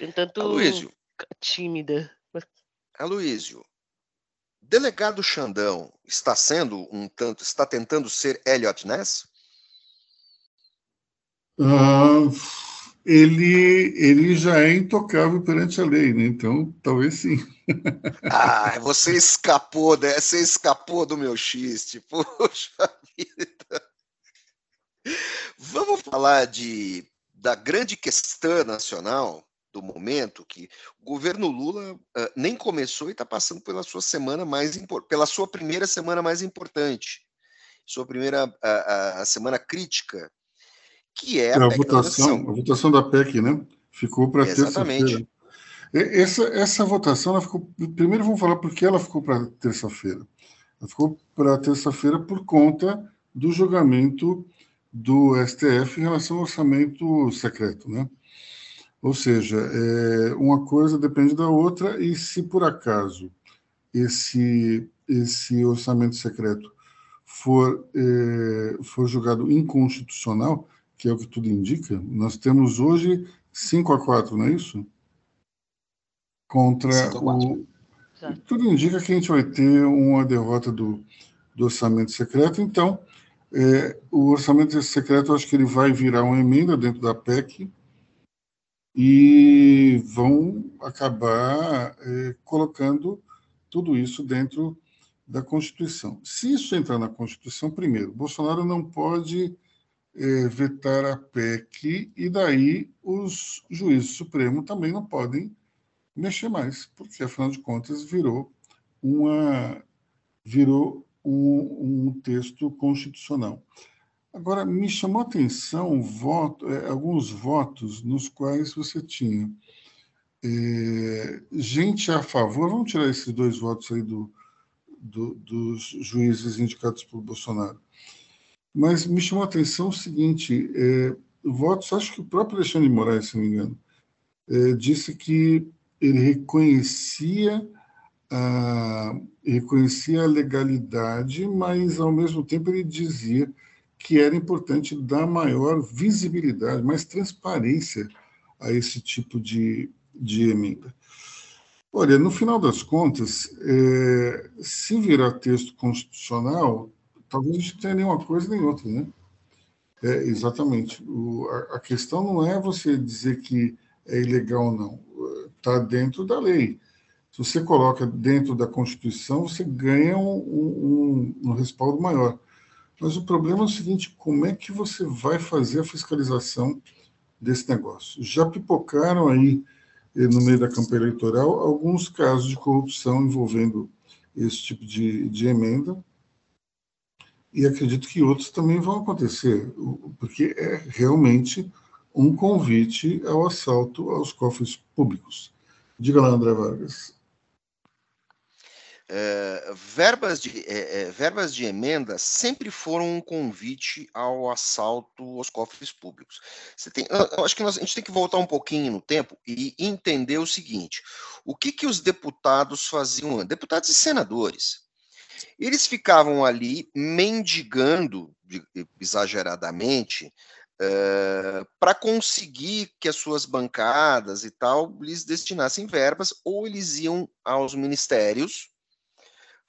um tanto Aloysio, tímida. Aloysio, delegado Xandão está sendo um tanto, está tentando ser Elliot Ness? Uh, ele, ele já é intocável perante a lei, né? Então, talvez sim. ah, você escapou, né? Você escapou do meu xiste. Puxa vida. Vamos falar de, da grande questão nacional do momento, que o governo Lula uh, nem começou e está passando pela sua semana mais pela sua primeira semana mais importante, sua primeira a, a semana crítica, que é a, a votação, a votação da PEC, né? Ficou para terça-feira. Essa, essa votação, ela ficou. Primeiro vamos falar por que ela ficou para terça-feira. Ela ficou para terça-feira por conta do julgamento do STF em relação ao orçamento secreto, né? Ou seja, é, uma coisa depende da outra e se por acaso esse esse orçamento secreto for é, for julgado inconstitucional, que é o que tudo indica, nós temos hoje 5 a 4, não é isso? Contra o tudo indica que a gente vai ter uma derrota do, do orçamento secreto, então é, o orçamento secreto, acho que ele vai virar uma emenda dentro da PEC e vão acabar é, colocando tudo isso dentro da Constituição. Se isso entrar na Constituição, primeiro, Bolsonaro não pode é, vetar a PEC e daí os juízes supremos também não podem mexer mais, porque afinal de contas virou uma virou um, um texto constitucional. Agora, me chamou a atenção é, alguns votos nos quais você tinha é, gente a favor, vamos tirar esses dois votos aí do, do, dos juízes indicados por Bolsonaro. Mas me chamou a atenção o seguinte: é, votos, acho que o próprio Alexandre de Moraes, se não me engano, é, disse que ele reconhecia ah, reconhecia a legalidade, mas ao mesmo tempo ele dizia que era importante dar maior visibilidade, mais transparência a esse tipo de, de emenda. Olha, no final das contas, é, se virar texto constitucional, talvez a gente tenha nenhuma coisa nem outra, né? É, exatamente. O, a, a, questão não é você dizer que é ilegal ou não. Está dentro da lei. Se você coloca dentro da Constituição, você ganha um, um, um respaldo maior. Mas o problema é o seguinte: como é que você vai fazer a fiscalização desse negócio? Já pipocaram aí, eh, no meio da campanha eleitoral, alguns casos de corrupção envolvendo esse tipo de, de emenda, e acredito que outros também vão acontecer, porque é realmente um convite ao assalto aos cofres públicos. Diga lá, André Vargas. É, verbas, de, é, verbas de emenda sempre foram um convite ao assalto aos cofres públicos. Você tem, eu acho que nós, a gente tem que voltar um pouquinho no tempo e entender o seguinte: o que, que os deputados faziam? Deputados e senadores eles ficavam ali mendigando, exageradamente, eh, para conseguir que as suas bancadas e tal lhes destinassem verbas, ou eles iam aos ministérios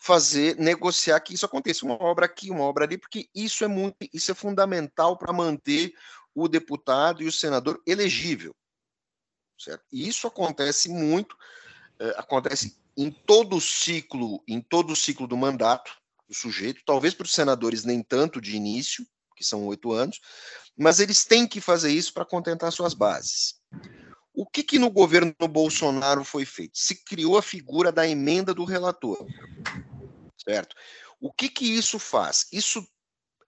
fazer, negociar que isso aconteça, uma obra aqui, uma obra ali, porque isso é muito, isso é fundamental para manter o deputado e o senador elegível. Certo? E isso acontece muito, uh, acontece em todo o ciclo, em todo o ciclo do mandato do sujeito, talvez para os senadores nem tanto de início, que são oito anos, mas eles têm que fazer isso para contentar suas bases. O que, que no governo Bolsonaro foi feito? Se criou a figura da emenda do relator, certo? O que que isso faz? Isso,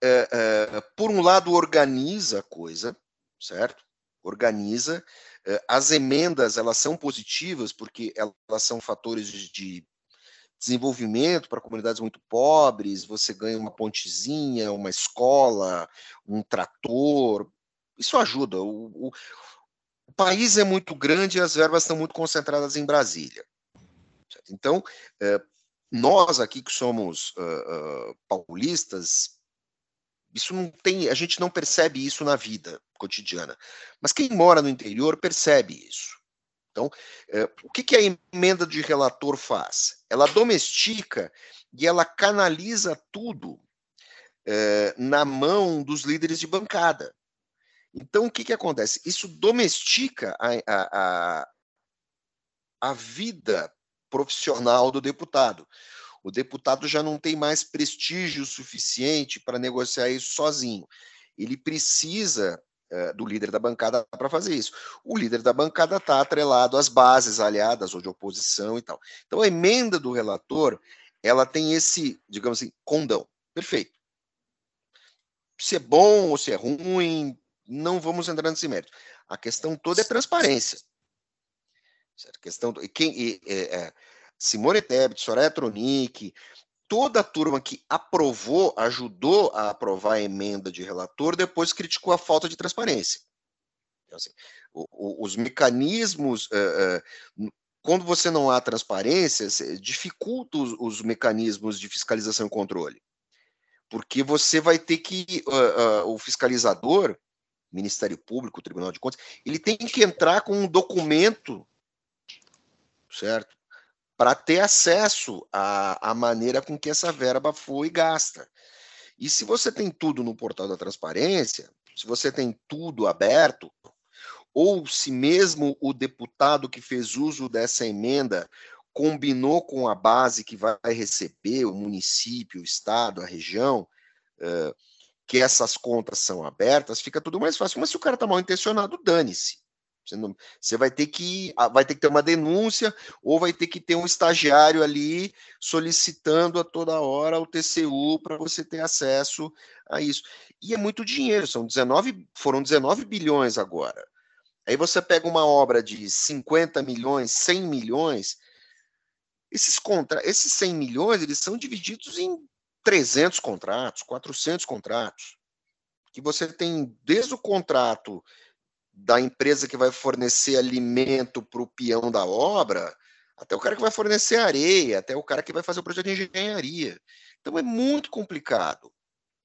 é, é, por um lado, organiza a coisa, certo? Organiza eh, as emendas elas são positivas porque elas são fatores de desenvolvimento para comunidades muito pobres. Você ganha uma pontezinha, uma escola, um trator. Isso ajuda. O, o, o país é muito grande e as verbas estão muito concentradas em Brasília. Então, eh, nós aqui que somos uh, uh, paulistas, isso não tem, a gente não percebe isso na vida cotidiana. Mas quem mora no interior percebe isso. Então, é, o que, que a emenda de relator faz? Ela domestica e ela canaliza tudo é, na mão dos líderes de bancada. Então, o que, que acontece? Isso domestica a, a, a, a vida profissional do deputado. O deputado já não tem mais prestígio suficiente para negociar isso sozinho. Ele precisa uh, do líder da bancada para fazer isso. O líder da bancada está atrelado às bases aliadas ou de oposição e tal. Então, a emenda do relator ela tem esse, digamos assim, condão. Perfeito. Se é bom ou se é ruim, não vamos entrar nesse mérito. A questão toda é transparência. Certo? Questão, quem, é, é, Simone Tebet, Soraya Tronic, toda a turma que aprovou, ajudou a aprovar a emenda de relator, depois criticou a falta de transparência. Então, assim, o, o, os mecanismos, uh, uh, quando você não há transparência, dificulta os, os, mecanismos de fiscalização e controle. Porque você vai ter que, uh, o fiscalizador, Ministério Público, Tribunal de Contas, ele tem que entrar com um documento, certo? para ter acesso à, à maneira com que essa verba foi gasta. E se você tem tudo no portal da transparência, se você tem tudo aberto, ou se mesmo o deputado que fez uso dessa emenda combinou com a base que vai receber, o município, o estado, a região, que essas contas são abertas, fica tudo mais fácil. Mas se o cara está mal intencionado, dane-se. Você, não, você vai ter que ah, vai ter que ter uma denúncia ou vai ter que ter um estagiário ali solicitando a toda hora o TCU para você ter acesso a isso. E é muito dinheiro, são 19, foram 19 bilhões agora. Aí você pega uma obra de 50 milhões, 100 milhões, esses contra, esses 100 milhões, eles são divididos em 300 contratos, 400 contratos. Que você tem desde o contrato da empresa que vai fornecer alimento para o peão da obra, até o cara que vai fornecer areia, até o cara que vai fazer o projeto de engenharia. Então é muito complicado.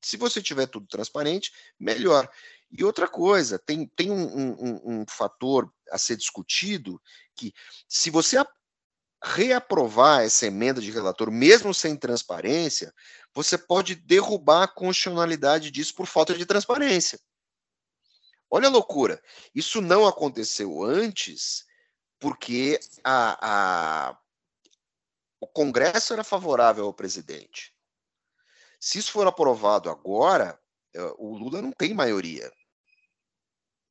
Se você tiver tudo transparente, melhor. E outra coisa, tem, tem um, um, um fator a ser discutido que se você reaprovar essa emenda de relator, mesmo sem transparência, você pode derrubar a constitucionalidade disso por falta de transparência. Olha a loucura. Isso não aconteceu antes porque a, a, o Congresso era favorável ao presidente. Se isso for aprovado agora, eh, o Lula não tem maioria.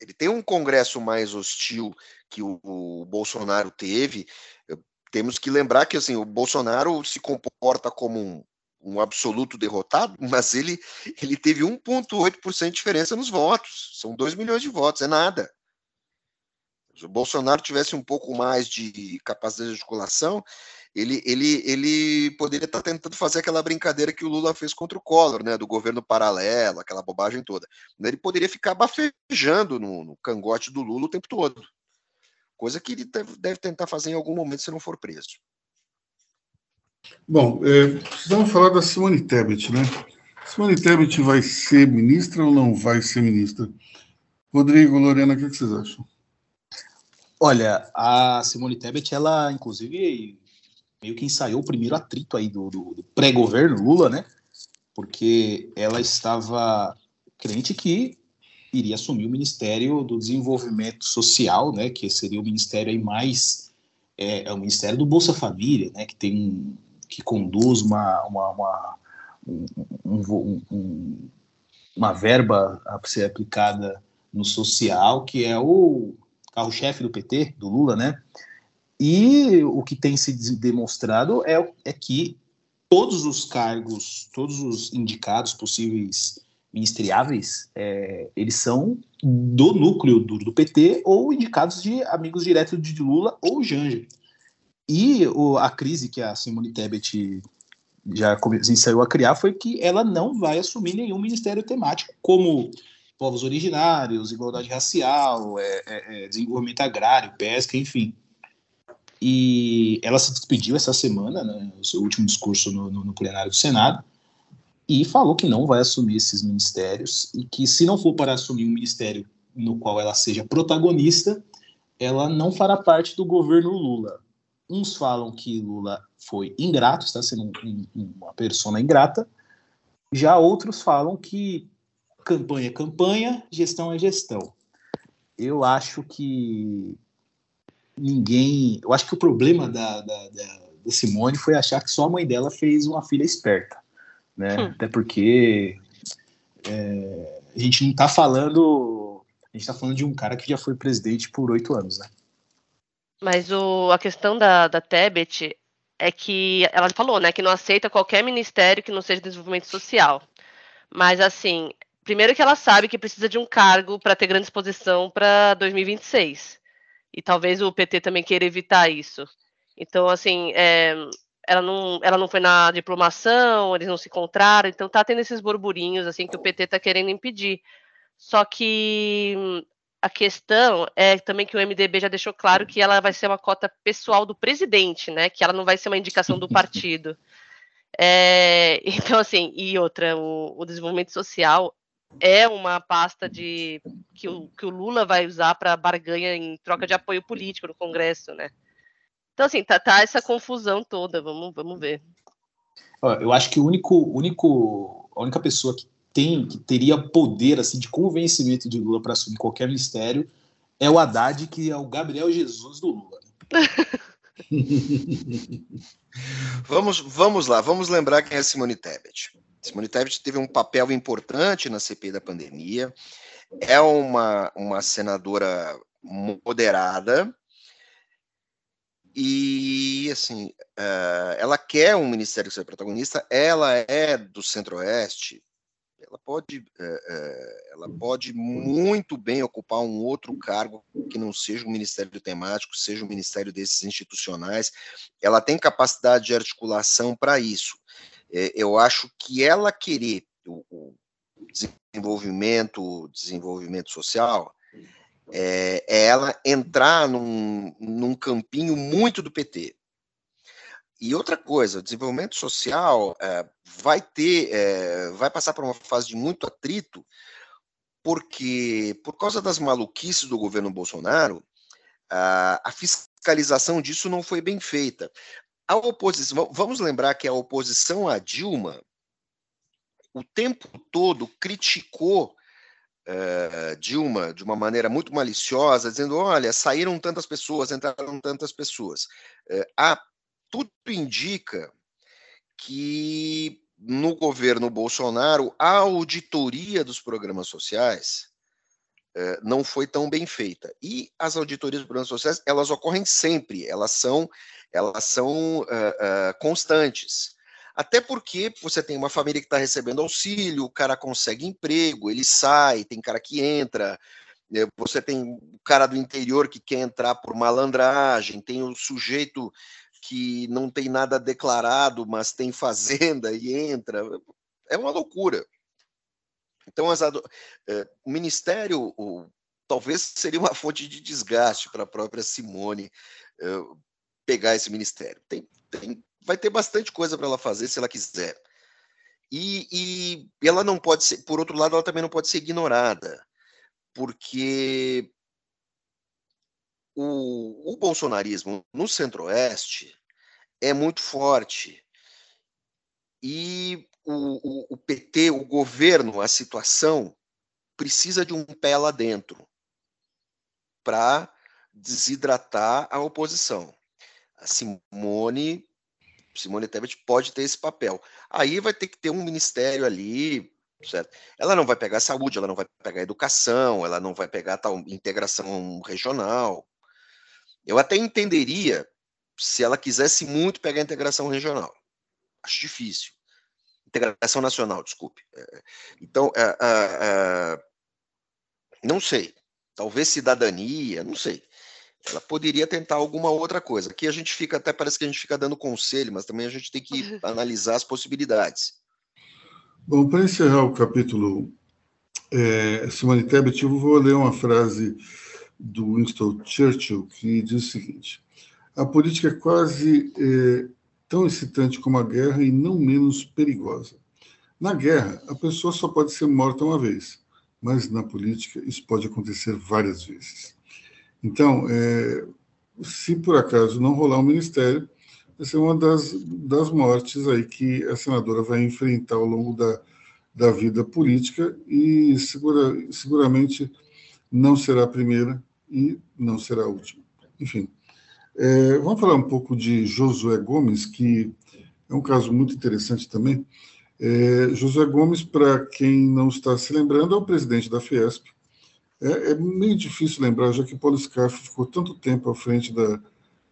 Ele tem um Congresso mais hostil que o, o Bolsonaro teve. Temos que lembrar que assim, o Bolsonaro se comporta como um, um absoluto derrotado, mas ele, ele teve 1,8% de diferença nos votos. São 2 milhões de votos, é nada. Se o Bolsonaro tivesse um pouco mais de capacidade de articulação, ele, ele, ele poderia estar tentando fazer aquela brincadeira que o Lula fez contra o Collor, né, do governo paralelo, aquela bobagem toda. Ele poderia ficar bafejando no, no cangote do Lula o tempo todo. Coisa que ele deve tentar fazer em algum momento se não for preso. Bom, é, precisamos falar da Simone Tebet, né? Simone Tebet vai ser ministra ou não vai ser ministra? Rodrigo, Lorena, o que vocês acham? Olha, a Simone Tebet, ela, inclusive, meio que ensaiou o primeiro atrito aí do, do, do pré-governo Lula, né? Porque ela estava crente que iria assumir o Ministério do Desenvolvimento Social, né? Que seria o ministério aí mais é, é o Ministério do Bolsa Família, né? Que tem que conduz uma, uma, uma um, um, um, uma verba a ser aplicada no social, que é o carro-chefe do PT, do Lula, né? E o que tem se demonstrado é, é que todos os cargos, todos os indicados possíveis ministeriáveis, é, eles são do núcleo do, do, PT ou indicados de amigos diretos de Lula ou Janja. E o, a crise que a Simone Tebet já ensaiou a criar foi que ela não vai assumir nenhum ministério temático, como povos originários, igualdade racial, é, é, é desenvolvimento agrário, pesca, enfim. E ela se despediu essa semana, né, no seu último discurso no, no, no, plenário do Senado, e falou que não vai assumir esses ministérios e que, se não for para assumir um ministério no qual ela seja protagonista, ela não fará parte do governo Lula. Uns falam que Lula foi ingrato, está sendo um, um, uma persona ingrata, já outros falam que campanha é campanha, gestão é gestão. Eu acho que ninguém. Eu acho que o problema da, da, da, da, Simone foi achar que só a mãe dela fez uma filha esperta, né? Hum. Até porque é, a gente não está falando. A gente está falando de um cara que já foi presidente por oito anos, né? Mas o, a questão da, da Tebet é que ela falou, né, que não aceita qualquer ministério que não seja desenvolvimento social. Mas assim, primeiro que ela sabe que precisa de um cargo para ter grande exposição para 2026 e talvez o PT também queira evitar isso. Então, assim, é, ela, não, ela não foi na diplomação, eles não se encontraram, então tá tendo esses burburinhos, assim, que o PT tá querendo impedir. Só que a questão é também que o MDB já deixou claro que ela vai ser uma cota pessoal do presidente, né? Que ela não vai ser uma indicação do partido. É, então, assim, e outra, o, o desenvolvimento social é uma pasta de que o, que o Lula vai usar para barganha em troca de apoio político no Congresso, né? Então, assim, tá, tá essa confusão toda, vamos, vamos ver. Eu acho que o único, único, a única pessoa que tem, que teria poder assim de convencimento de Lula para assumir qualquer ministério é o Haddad, que é o Gabriel Jesus do Lula. vamos, vamos lá, vamos lembrar quem é Simone Tebet. Simone Tebet teve um papel importante na CPI da pandemia, é uma, uma senadora moderada, e assim, uh, ela quer um ministério que seja protagonista, ela é do Centro-Oeste, ela pode, uh, uh, ela pode muito bem ocupar um outro cargo que não seja um ministério temático, seja um ministério desses institucionais. Ela tem capacidade de articulação para isso. É, eu acho que ela querer o, o desenvolvimento, desenvolvimento social, é, é, ela entrar num, num campinho muito do PT. E outra coisa, o desenvolvimento social é, vai ter, é, vai passar por uma fase de muito atrito, porque por causa das maluquices do governo Bolsonaro, a, a fiscalização disso não foi bem feita. A oposição, vamos lembrar que a oposição a Dilma o tempo todo criticou uh, Dilma de uma maneira muito maliciosa, dizendo: olha, saíram tantas pessoas, entraram tantas pessoas. Uh, a, tudo indica que no governo Bolsonaro a auditoria dos programas sociais uh, não foi tão bem feita. E as auditorias dos programas sociais elas ocorrem sempre, elas são elas são constantes. Até porque você tem uma família que está recebendo auxílio, o cara consegue emprego, ele sai, tem cara que entra, né, você tem o cara do interior que quer entrar por malandragem, tem o sujeito que não tem nada declarado, mas tem fazenda e entra. É uma loucura. Então, as, é, o Ministério o, talvez seria uma fonte de desgaste para a própria Simone é, pegar esse ministério. Tem, tem vai ter bastante coisa para ela fazer se ela quiser. E, e, ela não pode ser, por outro lado, ela também não pode ser ignorada, porque o, o bolsonarismo no centro-oeste é muito forte. E o, o, o PT, o governo, a situação, precisa de um pé lá dentro para desidratar a oposição. A Simone Simone Tebet pode ter esse papel. Aí vai ter que ter um ministério ali, certo? Ela não vai pegar saúde, ela não vai pegar educação, ela não vai pegar tal integração regional. Eu até entenderia se ela quisesse muito pegar a integração regional. Acho difícil. Integração nacional, desculpe. É, então, é, é, não sei. Talvez cidadania, não sei ela poderia tentar alguma outra coisa. Aqui a gente fica, até parece que a gente fica dando conselho, mas também a gente tem que analisar as possibilidades. Bom, para encerrar o capítulo é, Simone Tebet, eu vou ler uma frase do Winston Churchill que diz o seguinte: a política é quase é, tão excitante como a guerra e não menos perigosa. Na guerra, a pessoa só pode ser morta uma vez, mas na política isso pode acontecer várias vezes. Então, é, se por acaso não rolar o um ministério, vai ser uma das, das mortes aí que a senadora vai enfrentar ao longo da, da vida política e segura, seguramente não será a primeira e não será a última. Enfim, é, vamos falar um pouco de Josué Gomes, que é um caso muito interessante também. É, Josué Gomes, para quem não está se lembrando, é o presidente da Fiesp, é, é meio difícil lembrar, já que Paulo Scarfe ficou tanto tempo à frente da,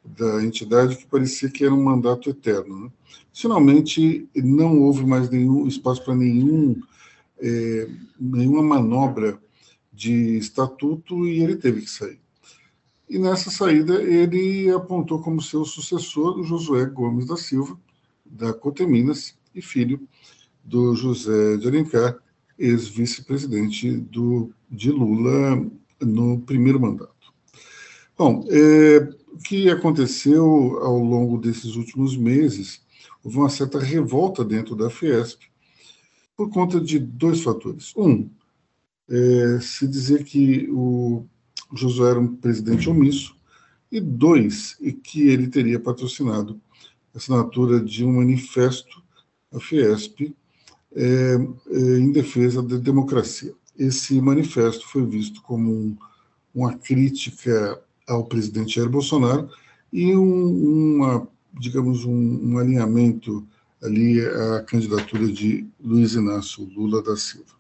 da entidade que parecia que era um mandato eterno. Né? Finalmente, não houve mais nenhum espaço para nenhum, é, nenhuma manobra de estatuto e ele teve que sair. E nessa saída, ele apontou como seu sucessor o Josué Gomes da Silva, da Coteminas, e filho do José de Alencar, ex-vice-presidente de Lula no primeiro mandato. Bom, é, o que aconteceu ao longo desses últimos meses, houve uma certa revolta dentro da Fiesp por conta de dois fatores. Um, é, se dizer que o Josué era um presidente omisso, e dois, e que ele teria patrocinado a assinatura de um manifesto à Fiesp é, é, em defesa da democracia. Esse manifesto foi visto como um, uma crítica ao presidente Jair Bolsonaro e um, uma, digamos, um, um alinhamento ali à candidatura de Luiz Inácio Lula da Silva.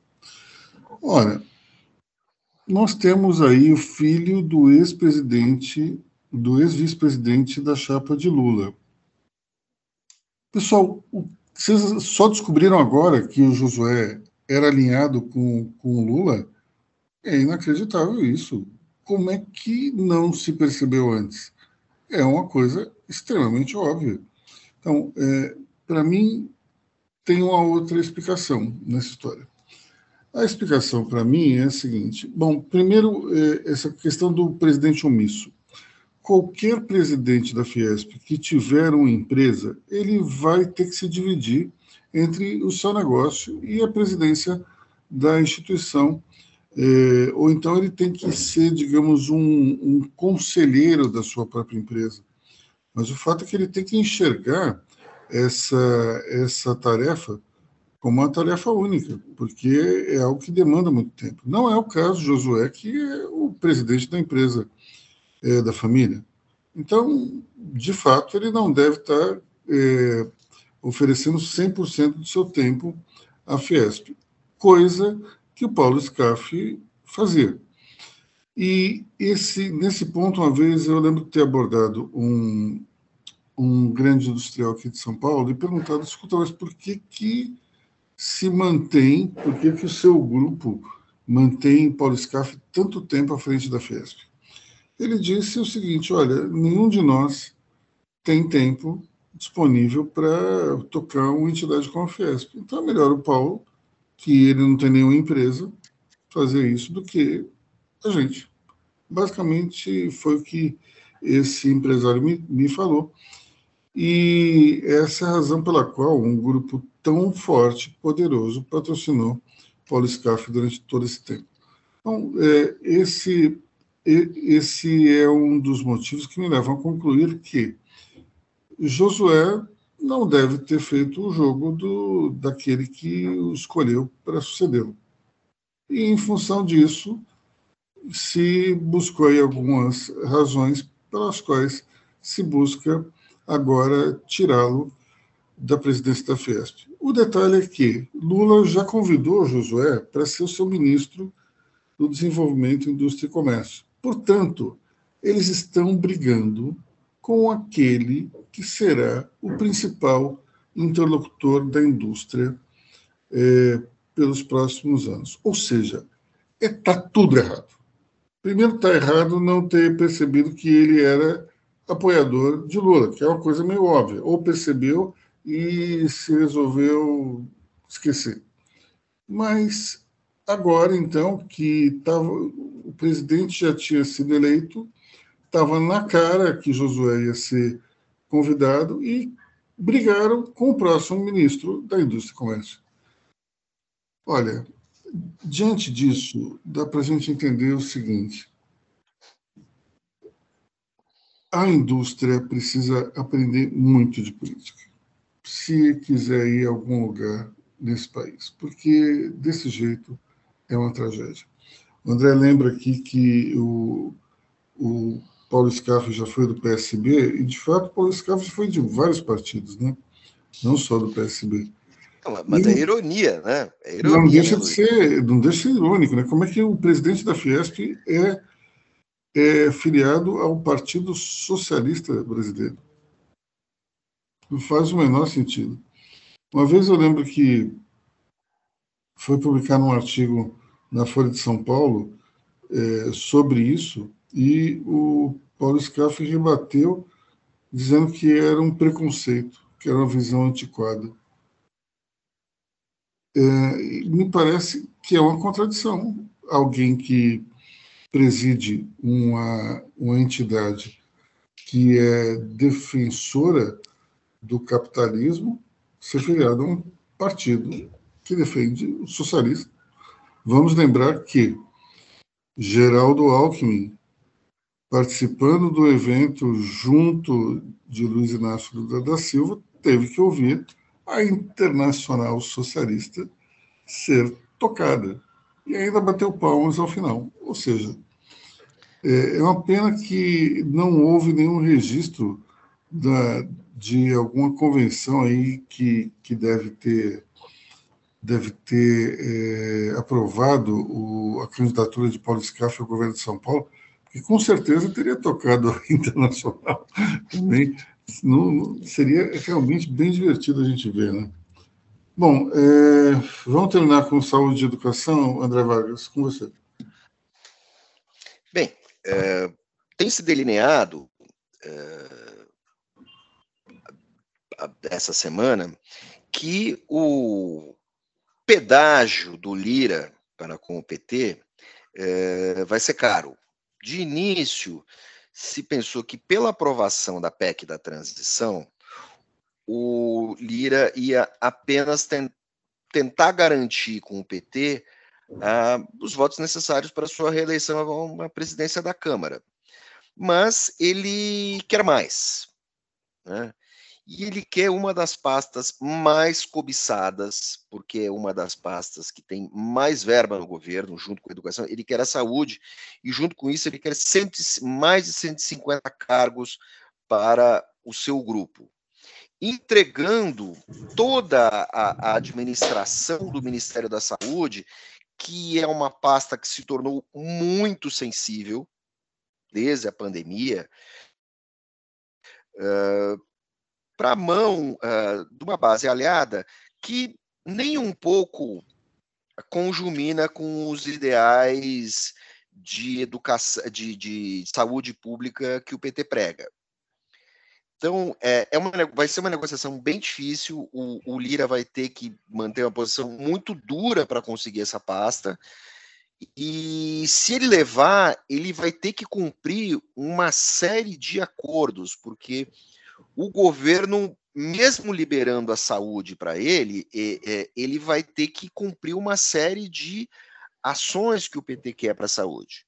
Ora, nós temos aí o filho do ex-presidente, do ex-vice-presidente da chapa de Lula. Pessoal, vocês só descobriram agora que o Josué era alinhado com, com o Lula? É inacreditável isso. Como é que não se percebeu antes? É uma coisa extremamente óbvia. Então, é, para mim, tem uma outra explicação nessa história. A explicação para mim é a seguinte: bom, primeiro, é, essa questão do presidente omisso. Qualquer presidente da Fiesp que tiver uma empresa, ele vai ter que se dividir entre o seu negócio e a presidência da instituição. É, ou então ele tem que ser, digamos, um, um conselheiro da sua própria empresa. Mas o fato é que ele tem que enxergar essa, essa tarefa como uma tarefa única, porque é algo que demanda muito tempo. Não é o caso de Josué, que é o presidente da empresa é, da família. Então, de fato, ele não deve estar é, oferecendo 100% do seu tempo à Fiesp, coisa que o Paulo Scaff fazia. E esse, nesse ponto, uma vez, eu lembro de ter abordado um, um grande industrial aqui de São Paulo e perguntado, escuta, mas por que que se mantém, por que, que o seu grupo mantém Paulo Scaff tanto tempo à frente da Fiesp? Ele disse o seguinte: olha, nenhum de nós tem tempo disponível para tocar uma entidade como a Fiesp. Então é melhor o Paulo, que ele não tem nenhuma empresa, fazer isso do que a gente. Basicamente foi o que esse empresário me, me falou. E essa é a razão pela qual um grupo tão forte, poderoso, patrocinou Paulo Scaff durante todo esse tempo. Então, é, esse, esse é um dos motivos que me levam a concluir que Josué não deve ter feito o jogo do, daquele que o escolheu para sucedê-lo. E, em função disso, se buscou aí algumas razões pelas quais se busca agora tirá-lo da presidência da Fiesp. O detalhe é que Lula já convidou Josué para ser o seu ministro do Desenvolvimento, Indústria e Comércio. Portanto, eles estão brigando com aquele que será o principal interlocutor da indústria é, pelos próximos anos. Ou seja, está é, tudo errado. Primeiro, está errado não ter percebido que ele era apoiador de Lula, que é uma coisa meio óbvia. Ou percebeu e se resolveu esquecer. Mas agora, então, que tava, o presidente já tinha sido eleito, estava na cara que Josué ia ser convidado e brigaram com o próximo ministro da Indústria e Comércio. Olha, diante disso, dá para a gente entender o seguinte: a indústria precisa aprender muito de política se quiser ir a algum lugar nesse país, porque desse jeito é uma tragédia. O André lembra aqui que o, o Paulo Scaff já foi do PSB, e de fato Paulo Scaff foi de vários partidos, né? não só do PSB. mas e, é ironia, né? É ironia, não deixa de ser, não deixa de ser irônico, né? Como é que o presidente da Fiesp é, é filiado ao Partido Socialista Brasileiro? Não faz o menor sentido. Uma vez eu lembro que foi publicado um artigo na Folha de São Paulo é, sobre isso e o Paulo Scaff rebateu dizendo que era um preconceito, que era uma visão antiquada. É, me parece que é uma contradição. Alguém que preside uma, uma entidade que é defensora do capitalismo ser filiado a um partido que defende o socialista. Vamos lembrar que Geraldo Alckmin, participando do evento junto de Luiz Inácio Lula da Silva, teve que ouvir a Internacional Socialista ser tocada. E ainda bateu palmas ao final. Ou seja, é, é uma pena que não houve nenhum registro da, de alguma convenção aí que, que deve ter deve ter é, aprovado o, a candidatura de Paulo Scaff ao governo de São Paulo, que com certeza teria tocado a internacional também. Não, seria realmente bem divertido a gente ver, né? Bom, é, vamos terminar com saúde e educação, André Vargas, com você. Bem, é, tem se delineado é, essa semana que o pedágio do Lira para com o PT é, vai ser caro. De início, se pensou que pela aprovação da PEC da transição, o Lira ia apenas ten, tentar garantir com o PT os votos necessários para sua reeleição a uma presidência da Câmara. Mas ele quer mais. Né? E ele quer uma das pastas mais cobiçadas, porque é uma das pastas que tem mais verba no governo, junto com a educação. Ele quer a saúde, e junto com isso, ele quer cento, mais de 150 cargos para o seu grupo entregando toda a, a, administração do Ministério da Saúde, que é uma pasta que se tornou muito sensível desde a pandemia, uh, para a mão uh, de uma base aliada que nem um pouco conjumina com os ideais de educação, de, de saúde pública que o PT prega. Então, é, é uma, vai ser uma negociação bem difícil. O, o Lira vai ter que manter uma posição muito dura para conseguir essa pasta. E se ele levar, ele vai ter que cumprir uma série de acordos, porque o governo, mesmo liberando a saúde para ele, é, ele vai ter que cumprir uma série de ações que o PT quer para a saúde.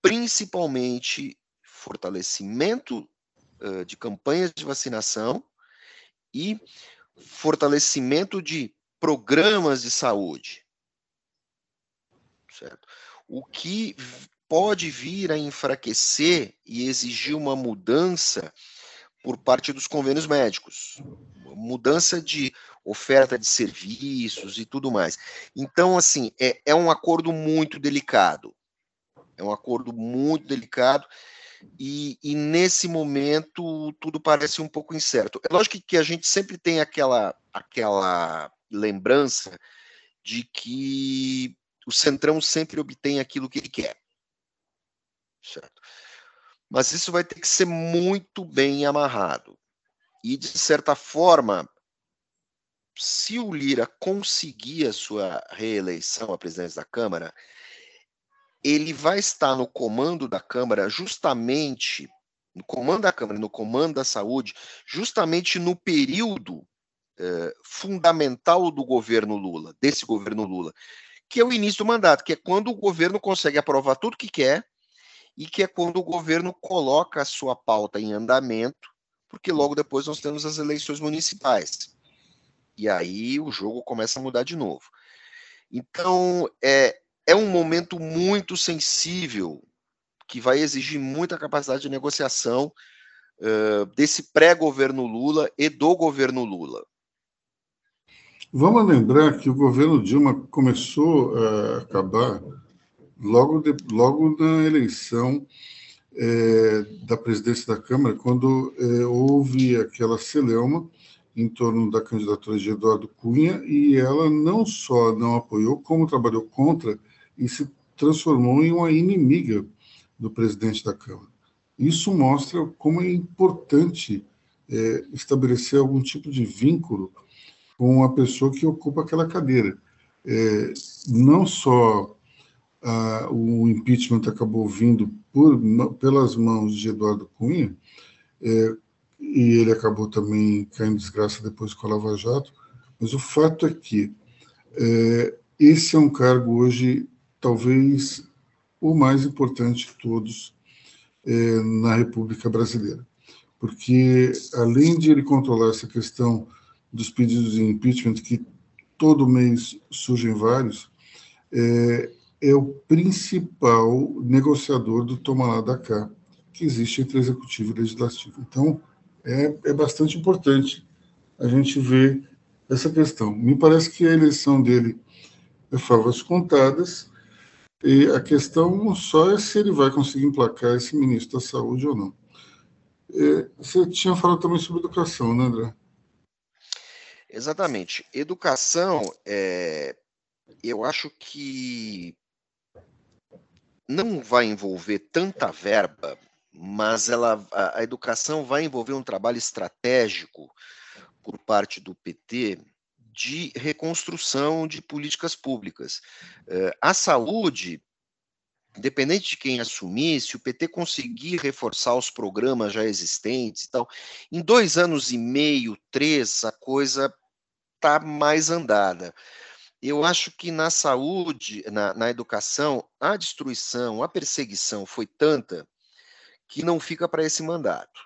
Principalmente fortalecimento de campanhas de vacinação e fortalecimento de programas de saúde. Certo? O que pode vir a enfraquecer e exigir uma mudança por parte dos convênios médicos, mudança de oferta de serviços e tudo mais. Então, assim, é, é um acordo muito delicado. É um acordo muito delicado e, e, nesse momento tudo parece um pouco incerto. É lógico que a gente sempre tem aquela, aquela lembrança de que o Centrão sempre obtém aquilo que ele quer. Certo? Mas isso vai ter que ser muito bem amarrado. E, de certa forma, se o Lira conseguir a sua reeleição à presidência da Câmara, ele vai estar no comando da Câmara justamente no comando da Câmara, no comando da saúde, justamente no período eh, fundamental do governo Lula, desse governo Lula, que é o início do mandato, que é quando o governo consegue aprovar tudo que quer e que é quando o governo coloca a sua pauta em andamento, porque logo depois nós temos as eleições municipais. E aí o jogo começa a mudar de novo. Então, é, é um momento muito sensível, que vai exigir muita capacidade de negociação uh, desse pré-governo Lula e do governo Lula. Vamos lembrar que o governo Dilma começou a acabar logo, de, logo na eleição é, da presidência da Câmara, quando é, houve aquela celeuma em torno da candidatura de Eduardo Cunha, e ela não só não apoiou, como trabalhou contra e se transformou em uma inimiga do presidente da Câmara. Isso mostra como é importante é, estabelecer algum tipo de vínculo com a pessoa que ocupa aquela cadeira. É, não só a, o impeachment acabou vindo por, pelas mãos de Eduardo Cunha, é, e ele acabou também caindo em desgraça depois com a Lava Jato, mas o fato é que é, esse é um cargo hoje talvez o mais importante de todos é, na República Brasileira. Porque, além de ele controlar essa questão dos pedidos de impeachment, que todo mês surgem vários, é, é o principal negociador do toma lá da cá que existe entre executivo e legislativo. Então, é, é bastante importante a gente ver essa questão. Me parece que a eleição dele é favas contadas, e a questão só é se ele vai conseguir emplacar esse ministro da Saúde ou não. É, você tinha falado também sobre educação, né, André? Exatamente. Educação, é, eu acho que não vai envolver tanta verba, mas ela, a, a educação vai envolver um trabalho estratégico por parte do PT de reconstrução de políticas públicas. Eh, a saúde, independente de quem assumir, se o PT conseguir reforçar os programas já existentes, então, em dois anos e meio, três, a coisa está mais andada. Eu acho que na saúde, na, na educação, a destruição, a perseguição foi tanta que não fica para esse mandato,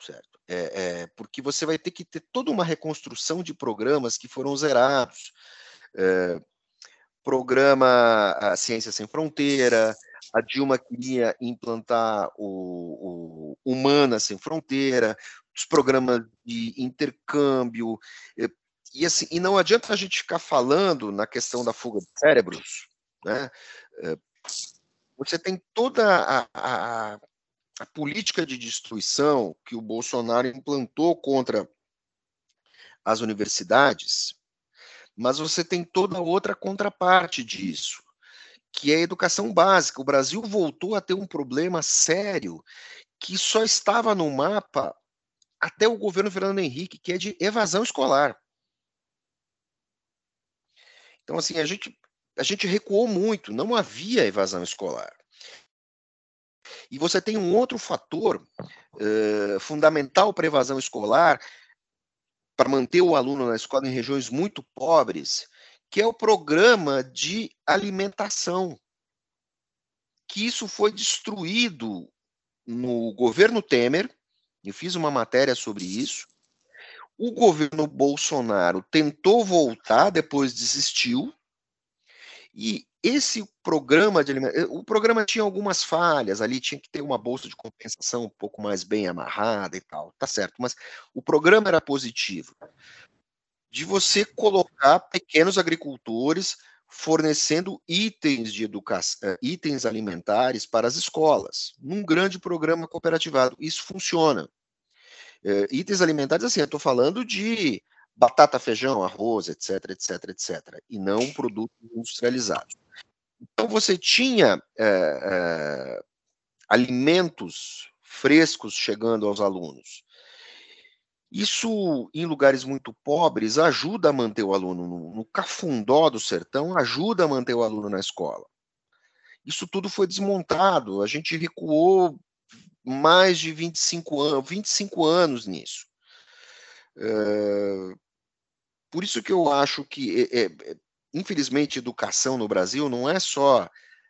certo? É, é, porque você vai ter que ter toda uma reconstrução de programas que foram zerados. É, programa a Ciência Sem Fronteira, a Dilma queria implantar o, o Humana Sem Fronteira, os programas de intercâmbio, e, assim, e não adianta a gente ficar falando na questão da fuga de cérebros, né? Você tem toda a, a, a política de destruição que o Bolsonaro implantou contra as universidades, mas você tem toda outra contraparte disso, que é a educação básica. O Brasil voltou a ter um problema sério que só estava no mapa até o governo Fernando Henrique, que é de evasão escolar. Então, assim, a gente, a gente recuou muito, não havia evasão escolar. E você tem um outro fator uh, fundamental para a evasão escolar, para manter o aluno na escola em regiões muito pobres, que é o programa de alimentação. Que isso foi destruído no governo Temer, eu fiz uma matéria sobre isso. O governo Bolsonaro tentou voltar, depois desistiu. E esse programa de alimentação, o programa tinha algumas falhas ali, tinha que ter uma bolsa de compensação um pouco mais bem amarrada e tal, tá certo, mas o programa era positivo. De você colocar pequenos agricultores fornecendo itens de educação, eh, itens alimentares para as escolas, num grande programa cooperativado. Isso funciona. É, itens alimentares, assim, eu estou falando de batata, feijão, arroz, etc, etc, etc, e não produtos industrializados. Então você tinha é, é, alimentos frescos chegando aos alunos. Isso, em lugares muito pobres, ajuda a manter o aluno no, no cafundó do sertão, ajuda a manter o aluno na escola. Isso tudo foi desmontado, a gente recuou mais de 25 anos, 25 anos nisso. É, por isso que eu acho que, é, é, infelizmente, educação no Brasil não é só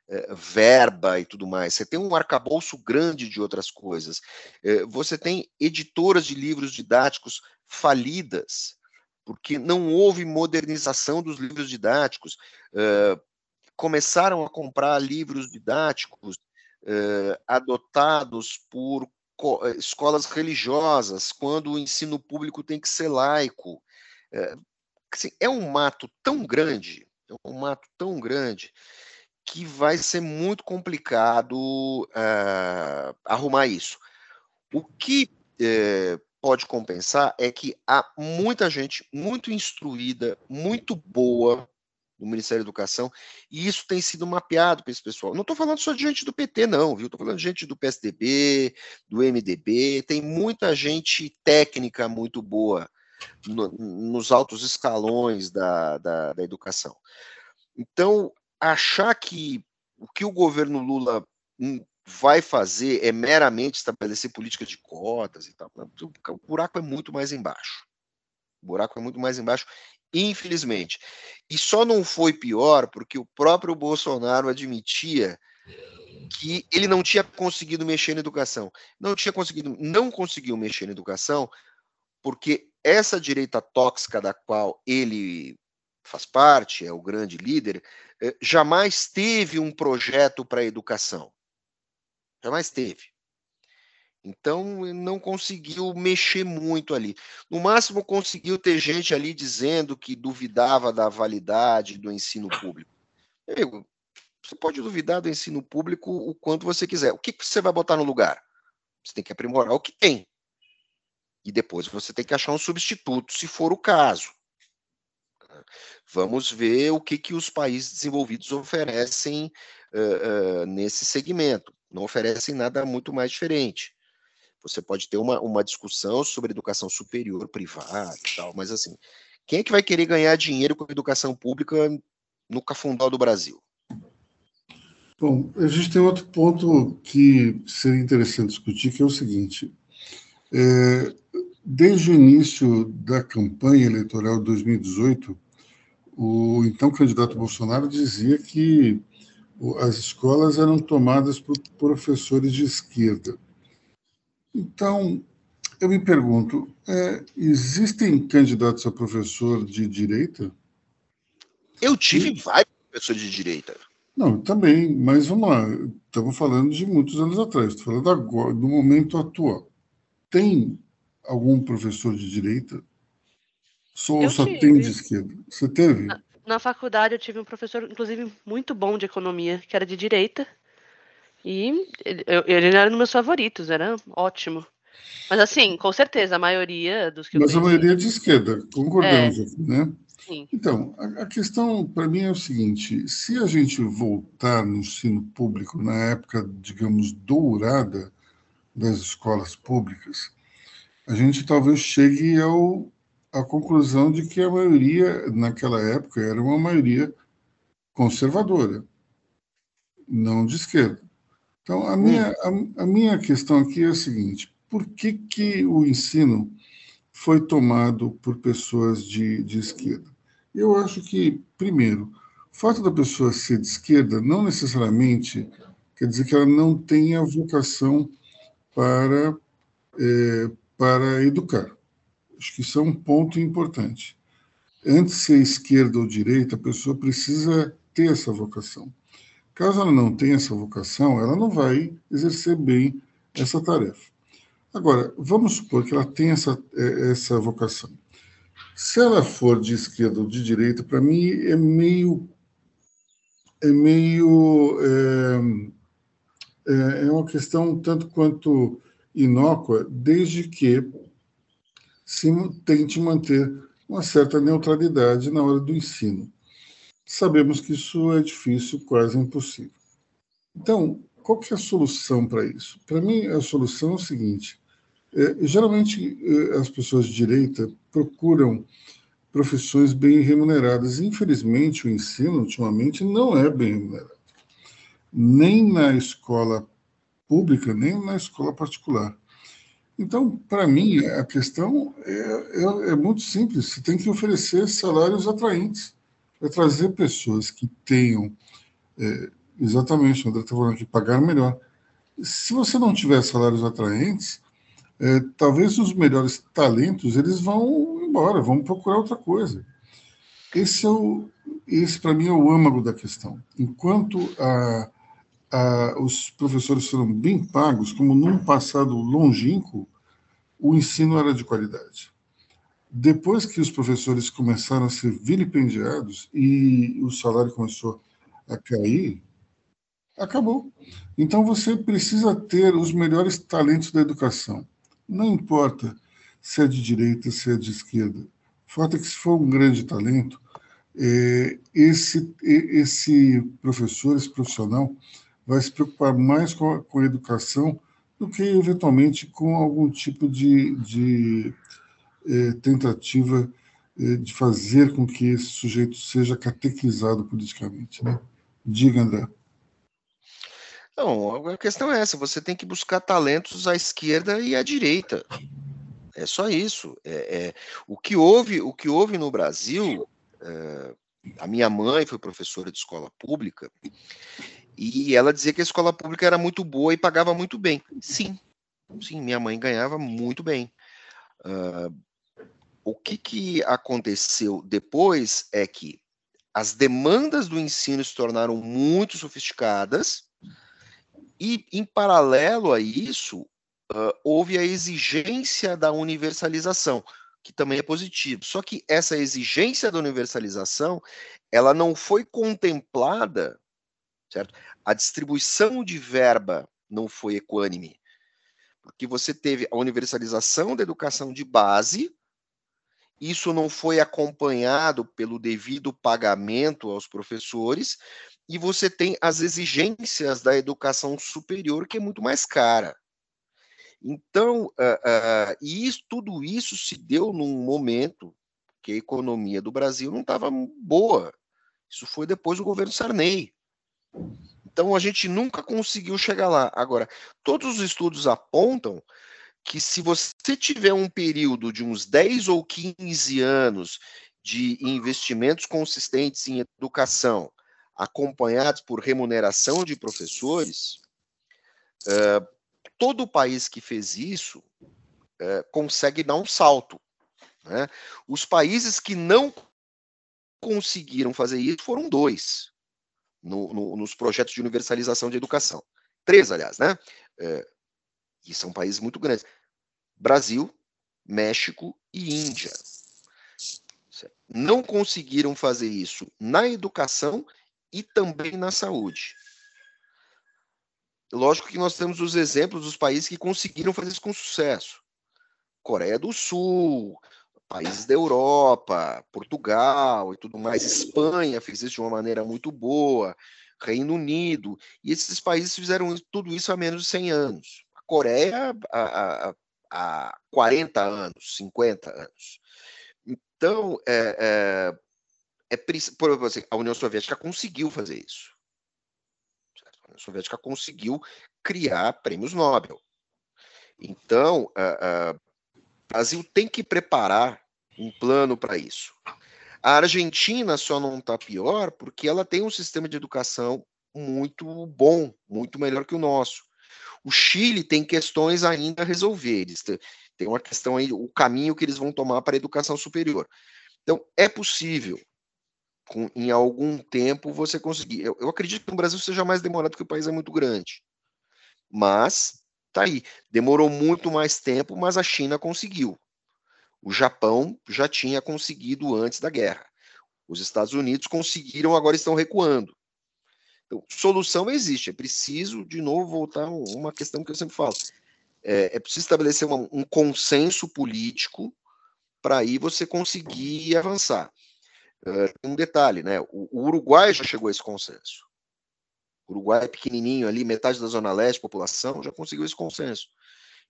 é, verba e tudo mais. Você tem um arcabouço grande de outras coisas. É, você tem editoras de livros didáticos falidas, porque não houve modernização dos livros didáticos. É, começaram a comprar livros didáticos eh, adotados por eh, escolas religiosas, quando o ensino público tem que ser laico. É, assim, é um mato tão grande, é um mato tão grande, que vai ser muito complicado uh, arrumar isso. O que pode compensar é que há muita gente muito instruída, muito boa, do Ministério da Educação, e isso tem sido mapeado para esse pessoal. Não estou falando só de gente do PT, não, viu? Estou falando de gente do PSDB, do MDB, tem muita gente técnica muito boa no, nos altos escalões da, da, da educação. Então, achar que o que o governo Lula hum, vai fazer é meramente estabelecer política de cotas e tal, o buraco é muito mais embaixo. O buraco é muito mais embaixo infelizmente. E só não foi pior porque o próprio Bolsonaro admitia que ele não tinha conseguido mexer na educação. Não tinha conseguido, não conseguiu mexer na educação porque essa direita tóxica da qual ele faz parte, é o grande líder, eh, jamais teve um projeto para a educação. Jamais teve. Então, não conseguiu mexer muito ali. No máximo, conseguiu ter gente ali dizendo que duvidava da validade do ensino público. Amigo, você pode duvidar do ensino público o quanto você quiser. O que você vai botar no lugar? Você tem que aprimorar o que tem. E depois você tem que achar um substituto, se for o caso. Vamos ver o que, que os países desenvolvidos oferecem uh, uh, nesse segmento. Não oferecem nada muito mais diferente. Você pode ter uma, uma discussão sobre educação superior privada e tal, mas assim, quem é que vai querer ganhar dinheiro com a educação pública no cafundal do Brasil? Bom, a gente tem outro ponto que seria interessante discutir, que é o seguinte: é, desde o início da campanha eleitoral de 2018, o então candidato Bolsonaro dizia que as escolas eram tomadas por professores de esquerda. Então, eu me pergunto, é, existem candidatos a professor de direita? Eu tive vários professores de direita. Não, também, mas vamos lá, estamos falando de muitos anos atrás, estou falando agora, do momento atual. Tem algum professor de direita? Só, só tem de esquerda? Você teve? Na, na faculdade eu tive um professor, inclusive, muito bom de economia, que era de direita. E ele, ele era um dos meus favoritos, era ótimo. Mas assim, com certeza, a maioria dos que Mas eu Mas a maioria é de esquerda, concordamos é. aqui, né? Sim. Então, a, a questão para mim é o seguinte: se a gente voltar no ensino público na época, digamos, dourada das escolas públicas, a gente talvez chegue ao, à conclusão de que a maioria, naquela época, era uma maioria conservadora, não de esquerda. Então, a minha, a, a minha questão aqui é a seguinte: por que, que o ensino foi tomado por pessoas de, de esquerda? Eu acho que, primeiro, o fato da pessoa ser de esquerda não necessariamente quer dizer que ela não tenha vocação para, é, para educar. Acho que isso é um ponto importante. Antes de ser esquerda ou direita, a pessoa precisa ter essa vocação. Caso ela não tenha essa vocação, ela não vai exercer bem essa tarefa. Agora, vamos supor que ela tenha essa, é, essa vocação. Se ela for de esquerda ou de direita, para mim é meio é meio é, é, é uma questão tanto quanto inócua, desde que se tente manter uma certa neutralidade na hora do ensino. Sabemos que isso é difícil, quase impossível. Então, qual que é a solução para isso? Para mim, a solução é o seguinte: é, geralmente, é, as pessoas de direita procuram profissões bem remuneradas. Infelizmente, o ensino, ultimamente, não é bem remunerado. Nem na escola pública, nem na escola particular. Então, para mim, a questão é, é, é, muito simples. Você tem que oferecer salários atraentes para trazer pessoas que tenham, é, exatamente, o André está falando aqui, pagar melhor. Se você não tiver salários atraentes, é, talvez os melhores talentos eles vão embora, vão procurar outra coisa. Esse é o, esse para mim é o âmago da questão. Enquanto a, a, os professores foram bem pagos, como num passado longínquo, o ensino era de qualidade. Depois que os professores começaram a ser vilipendiados e o salário começou a cair, acabou. Então você precisa ter os melhores talentos da educação. Não importa se é de direita, se é de esquerda. Fato é que, se for um grande talento, é, esse, esse professor, esse profissional, vai se preocupar mais com a, com a educação do que, eventualmente, com algum tipo de, de é, tentativa é, de fazer com que esse sujeito seja catequizado politicamente. Né? Diga, André. Não, a questão é essa: você tem que buscar talentos à esquerda e à direita. É só isso. É, é o que houve, o que houve no Brasil. É, a minha mãe foi professora de escola pública e ela dizia que a escola pública era muito boa e pagava muito bem. Sim, sim, minha mãe ganhava muito bem. Uh, o que, que aconteceu depois é que as demandas do ensino se tornaram muito sofisticadas e, em paralelo a isso, uh, houve a exigência da universalização, que também é positivo. Só que essa exigência da universalização, ela não foi contemplada, certo? A distribuição de verba não foi equânime, porque você teve a universalização da educação de base, isso não foi acompanhado pelo devido pagamento aos professores, e você tem as exigências da educação superior, que é muito mais cara. Então, uh, uh, e isso, tudo isso se deu num momento que a economia do Brasil não estava boa. Isso foi depois do governo Sarney. Então, a gente nunca conseguiu chegar lá. Agora, todos os estudos apontam que se você tiver um período de uns 10 ou 15 anos de investimentos consistentes em educação, acompanhados por remuneração de professores, uh, todo país que fez isso uh, consegue dar um salto. Né? Os países que não conseguiram fazer isso foram dois no, no, nos projetos de universalização de educação. Três, aliás, né? É, e são países muito grandes: Brasil, México e Índia. Não conseguiram fazer isso na educação e também na saúde. Lógico que nós temos os exemplos dos países que conseguiram fazer isso com sucesso. Coreia do Sul, países da Europa, Portugal e tudo mais, Espanha fez isso de uma maneira muito boa, Reino Unido, e esses países fizeram tudo isso há menos de 100 anos. Coreia há, há, há 40 anos, 50 anos. Então, é, é, é por exemplo, assim, a União Soviética conseguiu fazer isso. A União Soviética conseguiu criar prêmios Nobel. Então, o Brasil tem que preparar um plano para isso. A Argentina só não está pior porque ela tem um sistema de educação muito bom, muito melhor que o nosso. O Chile tem questões ainda a resolver. Eles tem uma questão aí, o caminho que eles vão tomar para a educação superior. Então, é possível, com, em algum tempo, você conseguir. Eu, eu acredito que no Brasil seja mais demorado porque o país é muito grande. Mas, tá aí. Demorou muito mais tempo, mas a China conseguiu. O Japão já tinha conseguido antes da guerra. Os Estados Unidos conseguiram, agora estão recuando. Solução existe. É preciso, de novo, voltar a uma questão que eu sempre falo. É, é preciso estabelecer uma, um consenso político para aí você conseguir avançar. Uh, um detalhe, né? O, o, Uruguai já chegou a esse consenso. O Uruguai é pequenininho ali, metade da zona leste, população, já conseguiu esse consenso.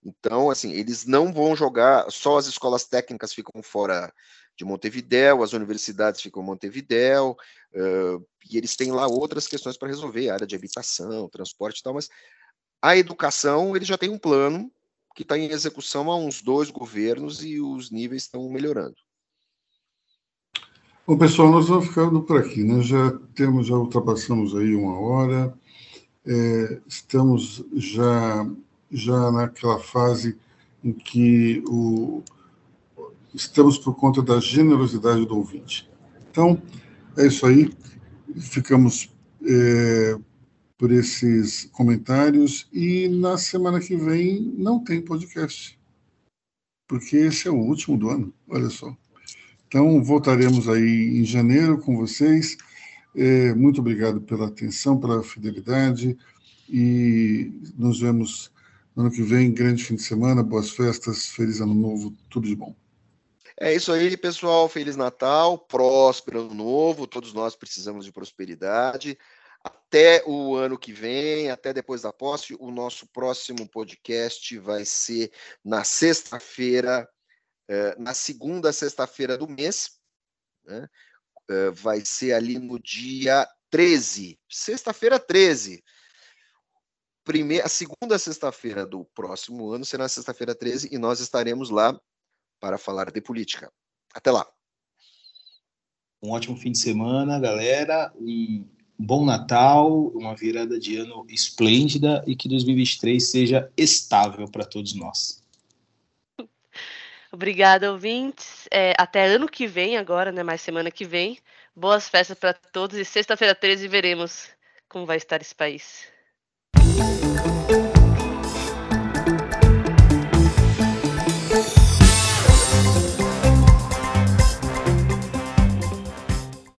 Então, assim, eles não vão jogar, só as escolas técnicas ficam fora de Montevidéu, as universidades ficam em Montevidéu, uh, e eles têm lá outras questões para resolver, área de habitação, transporte e tal, mas a educação, ele já tem um plano que está em execução há uns dois governos e os níveis estão melhorando. Bom, pessoal, nós vamos ficando por aqui, né? Já temos, já ultrapassamos aí uma hora, é, estamos já já naquela fase em que o, estamos por conta da generosidade do ouvinte. Então, é isso aí. Ficamos é, por esses comentários e na semana que vem não tem podcast, porque esse é o último do ano, olha só. Então, voltaremos aí em janeiro com vocês. É, muito obrigado pela atenção, pela fidelidade e nos vemos Ano que vem, grande fim de semana, boas festas, feliz ano novo, tudo de bom. É isso aí, pessoal. Feliz Natal, próspero novo. Todos nós precisamos de prosperidade. Até o ano que vem, até depois da posse, o nosso próximo podcast vai ser na sexta-feira, eh, na segunda sexta-feira do mês. Né? Eh, vai ser ali no dia 13, sexta-feira 13 primeira, a segunda sexta-feira do próximo ano será sexta-feira 13 e nós estaremos lá para falar de política. Até lá. Um ótimo fim de semana, galera. Um bom Natal, uma virada de ano esplêndida e que 2023 seja estável para todos nós. Obrigada, ouvintes. É, até ano que vem, agora, né? Mais semana que vem. Boas festas para todos e sexta-feira 13 veremos como vai estar esse país.